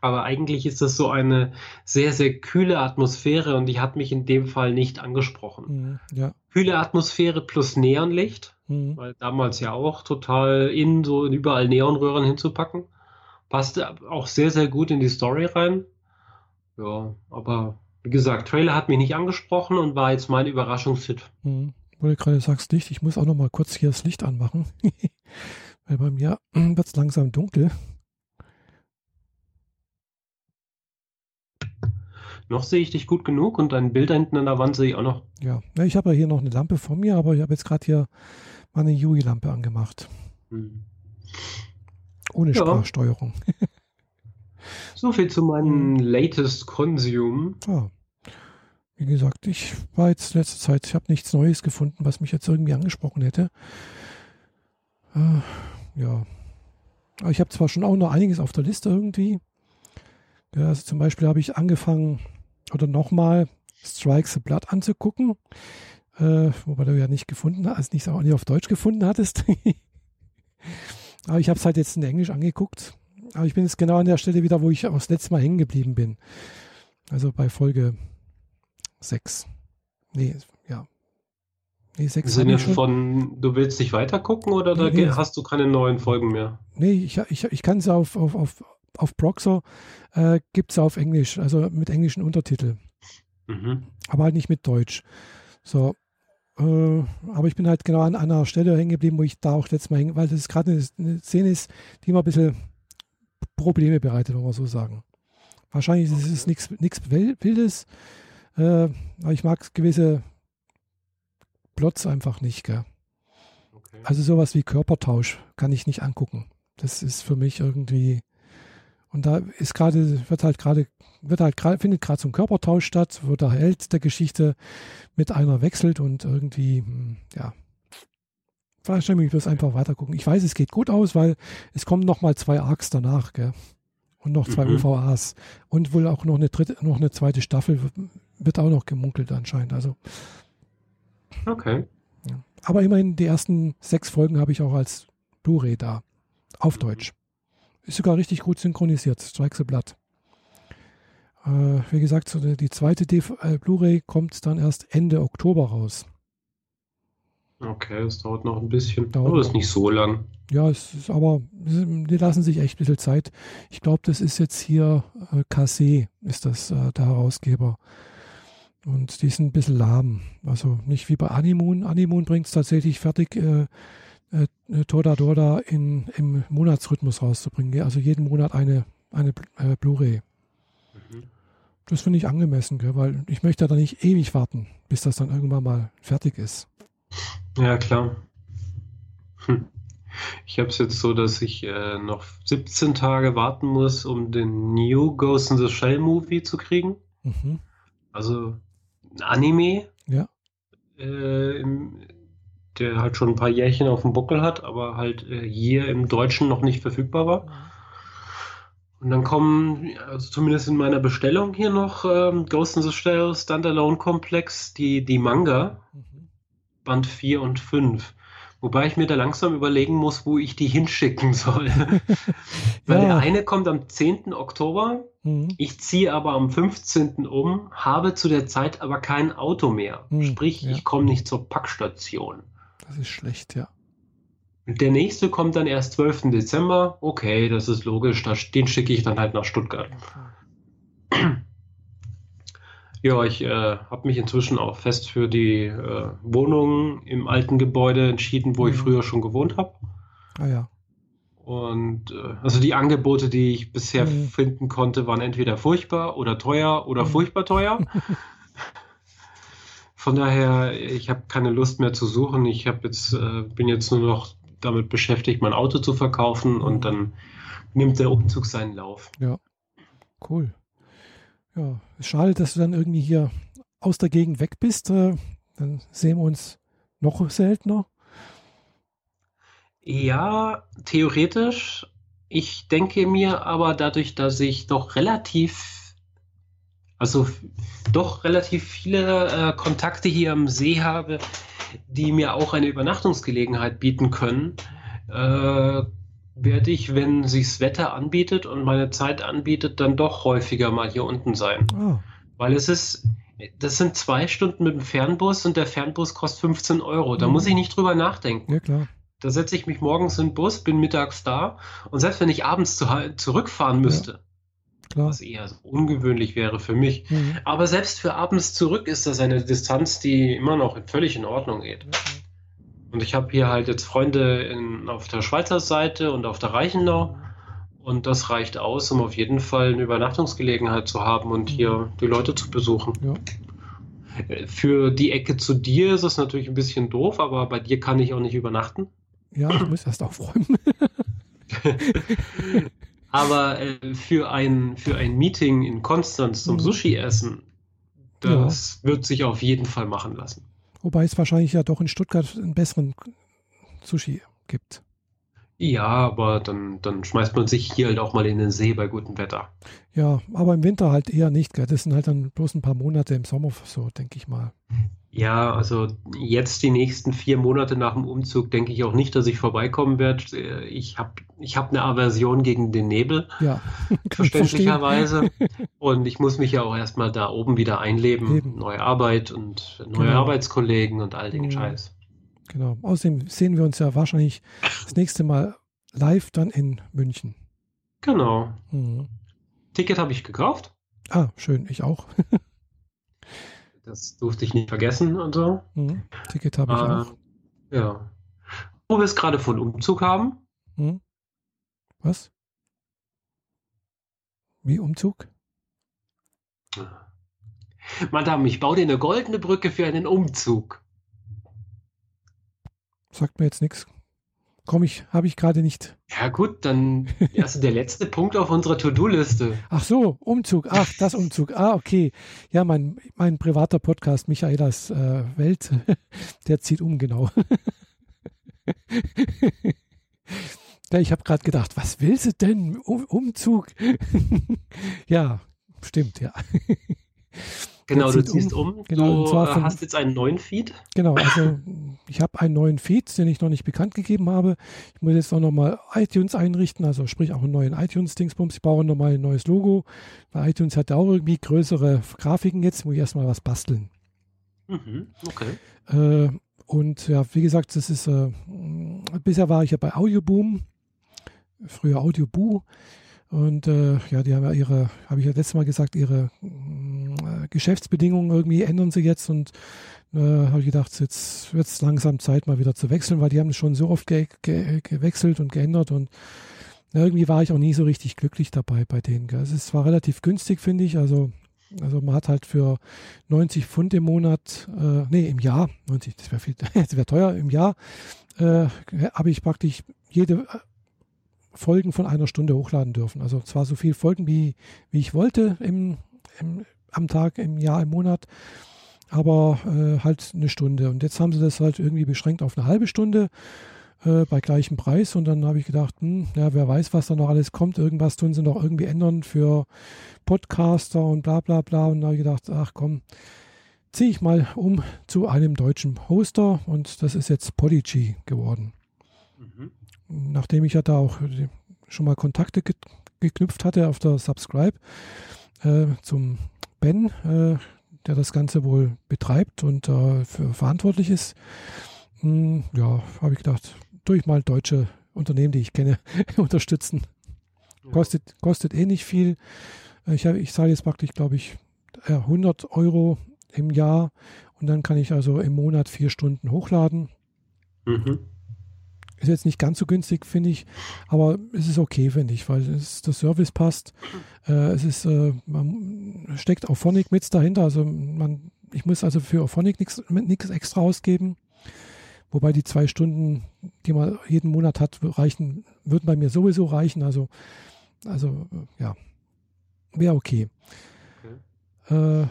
Aber eigentlich ist das so eine sehr, sehr kühle Atmosphäre und die hat mich in dem Fall nicht angesprochen. Mhm, ja. Kühle Atmosphäre plus Neonlicht, mhm. weil damals ja auch total in so überall Neonröhren hinzupacken. Passte auch sehr, sehr gut in die Story rein. Ja, aber wie gesagt, Trailer hat mich nicht angesprochen und war jetzt mein Überraschungshit. Mhm wo du gerade sagst Licht, ich muss auch noch mal kurz hier das Licht anmachen, weil bei mir wird es langsam dunkel. Noch sehe ich dich gut genug und dein Bild hinten an der Wand sehe ich auch noch. Ja, ich habe ja hier noch eine Lampe vor mir, aber ich habe jetzt gerade hier meine Yui-Lampe angemacht. Hm. Ohne ja. Sprachsteuerung. so viel zu meinem hm. latest Consume. Ah. Wie gesagt, ich war jetzt letzte Zeit, ich habe nichts Neues gefunden, was mich jetzt irgendwie angesprochen hätte. Äh, ja. Aber ich habe zwar schon auch noch einiges auf der Liste irgendwie. Ja, also zum Beispiel habe ich angefangen oder nochmal Strikes the Blood anzugucken. Äh, wobei du ja nicht gefunden hast, also nicht, auch nicht auf Deutsch gefunden hattest. Aber ich habe es halt jetzt in Englisch angeguckt. Aber ich bin jetzt genau an der Stelle wieder, wo ich auch das letzte Mal hängen geblieben bin. Also bei Folge sechs. Nee, ja. Nee, sechs. Im Sinne von, du willst nicht weiter gucken oder nee, nee, hast du keine neuen Folgen mehr? Nee, ich, ich, ich kann es auf, auf, auf, auf Proxer, äh, gibt es auf Englisch, also mit englischen Untertitel. Mhm. Aber halt nicht mit Deutsch. So. Äh, aber ich bin halt genau an, einer Stelle hängen geblieben, wo ich da auch letztes Mal hänge, weil das gerade eine, eine Szene ist, die mir ein bisschen Probleme bereitet, wenn wir so sagen. Wahrscheinlich okay. ist es nichts Wildes. Äh, aber ich mag gewisse Plots einfach nicht. Gell? Okay. Also sowas wie Körpertausch kann ich nicht angucken. Das ist für mich irgendwie. Und da ist gerade, wird halt gerade, wird halt gerade, findet gerade so ein Körpertausch statt, wo der Held der Geschichte mit einer wechselt und irgendwie, hm, ja, vielleicht ich bloß einfach weiter gucken. Ich weiß, es geht gut aus, weil es kommen nochmal zwei Arcs danach, gell? Und noch zwei mhm. UVAs. Und wohl auch noch eine dritte, noch eine zweite Staffel wird auch noch gemunkelt anscheinend. Also. Okay. Ja. Aber immerhin die ersten sechs Folgen habe ich auch als Blu-ray da. Auf mhm. Deutsch. Ist sogar richtig gut synchronisiert. Strike the Blood. Äh, wie gesagt, die, zweite äh, Blu-ray kommt dann erst Ende Oktober raus. Okay, das dauert noch ein bisschen. Dauert aber ist nicht so lang. Ja, es ist aber, die lassen sich echt ein bisschen Zeit. Ich glaube, das ist jetzt hier äh, Cassé, ist das äh, der Herausgeber. Und die sind ein bisschen lahm. Also nicht wie bei Animoon. Animoon bringt es tatsächlich fertig, äh, äh, Toda Doda in, im Monatsrhythmus rauszubringen. Also jeden Monat eine, eine äh, Blu-ray. Mhm. Das finde ich angemessen, gell? weil ich möchte da nicht ewig warten, bis das dann irgendwann mal fertig ist. Ja, klar. Hm. Ich habe es jetzt so, dass ich äh, noch 17 Tage warten muss, um den New Ghost in the Shell Movie zu kriegen. Mhm. Also ein Anime. Ja. Äh, im, der halt schon ein paar Jährchen auf dem Buckel hat, aber halt äh, hier im Deutschen noch nicht verfügbar war. Und dann kommen, also zumindest in meiner Bestellung hier noch ähm, Ghost in the Shell Standalone Komplex, die, die Manga, mhm. Band 4 und 5. Wobei ich mir da langsam überlegen muss, wo ich die hinschicken soll. Weil ja. der eine kommt am 10. Oktober, mhm. ich ziehe aber am 15. um, habe zu der Zeit aber kein Auto mehr. Mhm. Sprich, ja. ich komme nicht zur Packstation. Das ist schlecht, ja. Der nächste kommt dann erst 12. Dezember. Okay, das ist logisch, den schicke ich dann halt nach Stuttgart. Ja, ich äh, habe mich inzwischen auch fest für die äh, Wohnung im alten Gebäude entschieden, wo mhm. ich früher schon gewohnt habe. Ah ja. Und äh, also die Angebote, die ich bisher mhm. finden konnte, waren entweder furchtbar oder teuer oder mhm. furchtbar teuer. Von daher, ich habe keine Lust mehr zu suchen. Ich habe jetzt äh, bin jetzt nur noch damit beschäftigt, mein Auto zu verkaufen und mhm. dann nimmt der Umzug seinen Lauf. Ja, cool. Ja, schade, dass du dann irgendwie hier aus der Gegend weg bist. Äh, dann sehen wir uns noch seltener. Ja, theoretisch. Ich denke mir aber dadurch, dass ich doch relativ, also doch relativ viele äh, Kontakte hier am See habe, die mir auch eine Übernachtungsgelegenheit bieten können, äh, werde ich, wenn sich's Wetter anbietet und meine Zeit anbietet, dann doch häufiger mal hier unten sein. Oh. Weil es ist, das sind zwei Stunden mit dem Fernbus und der Fernbus kostet 15 Euro. Da mhm. muss ich nicht drüber nachdenken. Ja, klar. Da setze ich mich morgens in den Bus, bin mittags da und selbst wenn ich abends zu, zurückfahren müsste, ja, was eher so ungewöhnlich wäre für mich, mhm. aber selbst für abends zurück ist das eine Distanz, die immer noch völlig in Ordnung geht. Mhm. Und ich habe hier halt jetzt Freunde in, auf der Schweizer Seite und auf der Reichenau. Und das reicht aus, um auf jeden Fall eine Übernachtungsgelegenheit zu haben und hier die Leute zu besuchen. Ja. Für die Ecke zu dir ist es natürlich ein bisschen doof, aber bei dir kann ich auch nicht übernachten. Ja, ich muss erst aufräumen. aber äh, für, ein, für ein Meeting in Konstanz zum mhm. Sushi essen, das ja. wird sich auf jeden Fall machen lassen. Wobei es wahrscheinlich ja doch in Stuttgart einen besseren Sushi gibt. Ja, aber dann, dann schmeißt man sich hier halt auch mal in den See bei gutem Wetter. Ja, aber im Winter halt eher nicht. Gell? Das sind halt dann bloß ein paar Monate im Sommer, so denke ich mal. Ja, also jetzt die nächsten vier Monate nach dem Umzug denke ich auch nicht, dass ich vorbeikommen werde. Ich habe ich hab eine Aversion gegen den Nebel, ja, verständlicherweise. und ich muss mich ja auch erstmal da oben wieder einleben. Eben. Neue Arbeit und neue genau. Arbeitskollegen und all den mhm. Scheiß. Genau. Außerdem sehen wir uns ja wahrscheinlich das nächste Mal live dann in München. Genau. Mhm. Ticket habe ich gekauft. Ah, schön, ich auch. Das durfte ich nicht vergessen und so. Mhm. Ticket habe ich äh, auch. Ja. Wo wir es gerade von Umzug haben. Mhm. Was? Wie Umzug? Madame, ich baue dir eine goldene Brücke für einen Umzug. Sagt mir jetzt nichts komme ich, habe ich gerade nicht. Ja gut, dann also der letzte Punkt auf unserer To-Do-Liste. Ach so, Umzug. Ach, das Umzug. Ah, okay. Ja, mein, mein privater Podcast Michaelas äh, Welt, der zieht um, genau. ja, ich habe gerade gedacht, was willst du denn? Um, Umzug? ja, stimmt, ja. Genau, du ziehst um. um. Genau, du von, hast jetzt einen neuen Feed. Genau, also ich habe einen neuen Feed, den ich noch nicht bekannt gegeben habe. Ich muss jetzt auch nochmal iTunes einrichten, also sprich auch einen neuen iTunes-Dingsbums. Ich brauche nochmal ein neues Logo, weil iTunes hat ja auch irgendwie größere Grafiken jetzt, muss ich erstmal was basteln. Mhm, okay. Äh, und ja, wie gesagt, das ist, äh, bisher war ich ja bei Audioboom, früher Audioboo. Und äh, ja, die haben ja ihre, habe ich ja letztes Mal gesagt, ihre äh, Geschäftsbedingungen irgendwie ändern sie jetzt und äh, habe ich gedacht, jetzt wird es langsam Zeit, mal wieder zu wechseln, weil die haben schon so oft ge ge gewechselt und geändert und na, irgendwie war ich auch nie so richtig glücklich dabei bei denen. Gell. Also es war relativ günstig, finde ich. Also, also man hat halt für 90 Pfund im Monat, äh, nee, im Jahr, 90, das wäre viel, das wäre teuer, im Jahr äh, habe ich praktisch jede Folgen von einer Stunde hochladen dürfen. Also zwar so viele Folgen, wie, wie ich wollte im, im, am Tag, im Jahr, im Monat, aber äh, halt eine Stunde. Und jetzt haben sie das halt irgendwie beschränkt auf eine halbe Stunde äh, bei gleichem Preis. Und dann habe ich gedacht, hm, ja, wer weiß, was da noch alles kommt. Irgendwas tun sie noch irgendwie ändern für Podcaster und bla bla bla. Und da habe ich gedacht, ach komm, ziehe ich mal um zu einem deutschen Hoster und das ist jetzt Podigy geworden. Mhm nachdem ich ja da auch schon mal Kontakte ge geknüpft hatte auf der Subscribe äh, zum Ben, äh, der das Ganze wohl betreibt und äh, für verantwortlich ist, hm, ja, habe ich gedacht, durch mal deutsche Unternehmen, die ich kenne, unterstützen. Kostet, kostet eh nicht viel. Ich, ich zahle jetzt praktisch, glaube ich, äh, 100 Euro im Jahr und dann kann ich also im Monat vier Stunden hochladen. Mhm. Ist jetzt nicht ganz so günstig, finde ich, aber es ist okay, finde ich, weil es, der Service passt. Äh, es ist, äh, man steckt auch Phonic mit dahinter, also man, ich muss also für Phonic nichts extra ausgeben. Wobei die zwei Stunden, die man jeden Monat hat, reichen, würden bei mir sowieso reichen. Also, also ja, wäre okay. okay. Äh,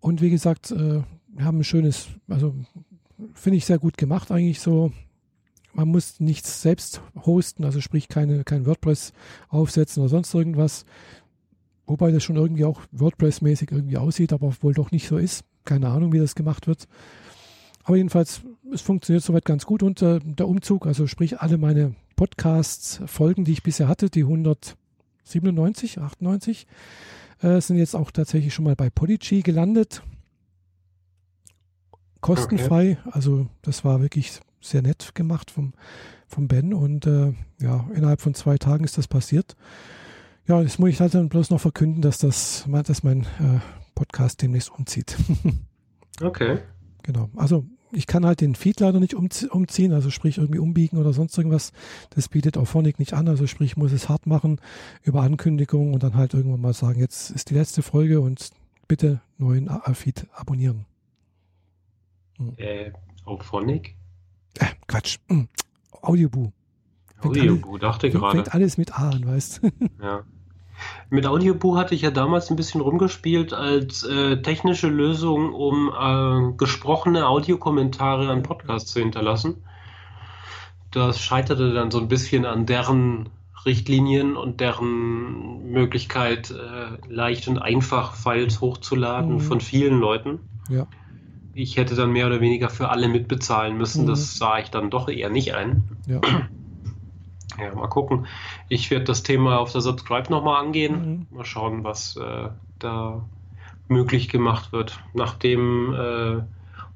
und wie gesagt, äh, wir haben ein schönes, also finde ich sehr gut gemacht eigentlich so. Man muss nichts selbst hosten, also sprich keine, kein WordPress aufsetzen oder sonst irgendwas. Wobei das schon irgendwie auch WordPress-mäßig irgendwie aussieht, aber wohl doch nicht so ist. Keine Ahnung, wie das gemacht wird. Aber jedenfalls, es funktioniert soweit ganz gut und äh, der Umzug, also sprich alle meine Podcasts, Folgen, die ich bisher hatte, die 197, 98, äh, sind jetzt auch tatsächlich schon mal bei Podigy gelandet. Kostenfrei, okay. also das war wirklich sehr nett gemacht vom, vom Ben und äh, ja, innerhalb von zwei Tagen ist das passiert. Ja, jetzt muss ich halt dann bloß noch verkünden, dass das, dass mein äh, Podcast demnächst umzieht. okay. Genau. Also ich kann halt den Feed leider nicht umziehen, also sprich irgendwie umbiegen oder sonst irgendwas. Das bietet auch Phonic nicht an, also sprich, ich muss es hart machen über Ankündigungen und dann halt irgendwann mal sagen, jetzt ist die letzte Folge und bitte neuen Feed abonnieren. Hm. Äh, auf Phonic? Äh, Quatsch. Hm. Audioboo. Audioboo, dachte gerade. Fängt alles mit A an, weißt du? Ja. Mit Audiobuch hatte ich ja damals ein bisschen rumgespielt als äh, technische Lösung, um äh, gesprochene Audiokommentare an Podcasts zu hinterlassen. Das scheiterte dann so ein bisschen an deren Richtlinien und deren Möglichkeit, äh, leicht und einfach Files hochzuladen mhm. von vielen Leuten. Ja. Ich hätte dann mehr oder weniger für alle mitbezahlen müssen. Mhm. Das sah ich dann doch eher nicht ein. Ja. Ja, mal gucken. Ich werde das Thema auf der Subscribe nochmal angehen. Mhm. Mal schauen, was äh, da möglich gemacht wird. Nachdem äh,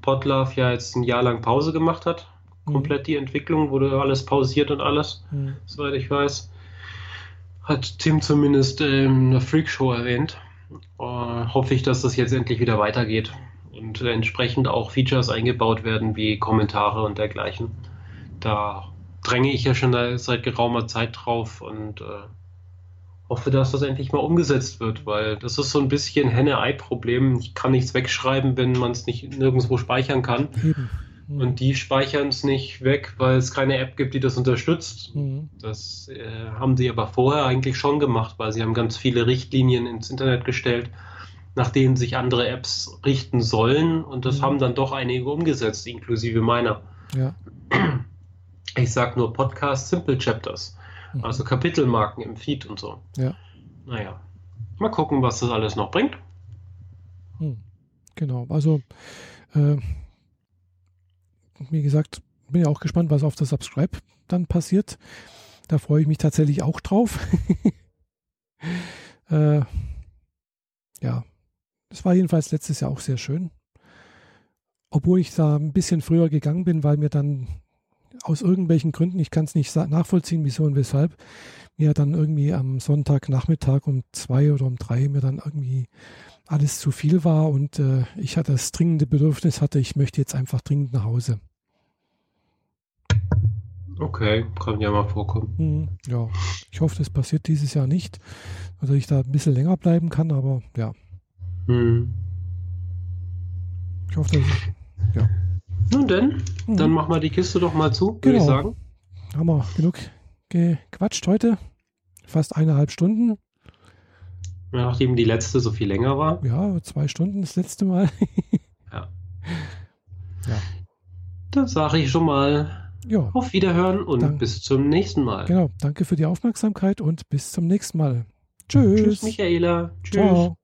Podlove ja jetzt ein Jahr lang Pause gemacht hat, mhm. komplett die Entwicklung, wurde alles pausiert und alles, mhm. soweit ich weiß, hat Tim zumindest ähm, eine Freakshow erwähnt. Äh, hoffe ich, dass das jetzt endlich wieder weitergeht und entsprechend auch Features eingebaut werden wie Kommentare und dergleichen. Da dränge ich ja schon seit geraumer Zeit drauf und äh, hoffe, dass das endlich mal umgesetzt wird, weil das ist so ein bisschen Henne-Ei-Problem. Ich kann nichts wegschreiben, wenn man es nicht nirgendwo speichern kann. Mhm. Und die speichern es nicht weg, weil es keine App gibt, die das unterstützt. Mhm. Das äh, haben sie aber vorher eigentlich schon gemacht, weil sie haben ganz viele Richtlinien ins Internet gestellt, nach denen sich andere Apps richten sollen. Und das mhm. haben dann doch einige umgesetzt, inklusive meiner. Ja. Ich sage nur Podcast Simple Chapters, mhm. also Kapitelmarken im Feed und so. Ja. Naja, mal gucken, was das alles noch bringt. Hm. Genau, also äh, wie gesagt, bin ja auch gespannt, was auf der Subscribe dann passiert. Da freue ich mich tatsächlich auch drauf. äh, ja, es war jedenfalls letztes Jahr auch sehr schön. Obwohl ich da ein bisschen früher gegangen bin, weil mir dann aus irgendwelchen Gründen, ich kann es nicht nachvollziehen, wieso und weshalb, mir dann irgendwie am Sonntagnachmittag um zwei oder um drei mir dann irgendwie alles zu viel war und äh, ich hatte das dringende Bedürfnis hatte, ich möchte jetzt einfach dringend nach Hause. Okay, kann ja mal vorkommen. Hm, ja, ich hoffe, das passiert dieses Jahr nicht, dass ich da ein bisschen länger bleiben kann, aber ja. Hm. Ich hoffe, dass ich, ja. Nun denn, mhm. dann machen wir die Kiste doch mal zu, würde genau. ich sagen. Haben wir genug gequatscht heute. Fast eineinhalb Stunden. Nachdem die letzte so viel länger war. Ja, zwei Stunden das letzte Mal. ja. ja. Dann sage ich schon mal ja. auf Wiederhören und Dank. bis zum nächsten Mal. Genau, danke für die Aufmerksamkeit und bis zum nächsten Mal. Tschüss. Tschüss, Michaela. Tschüss. Ciao.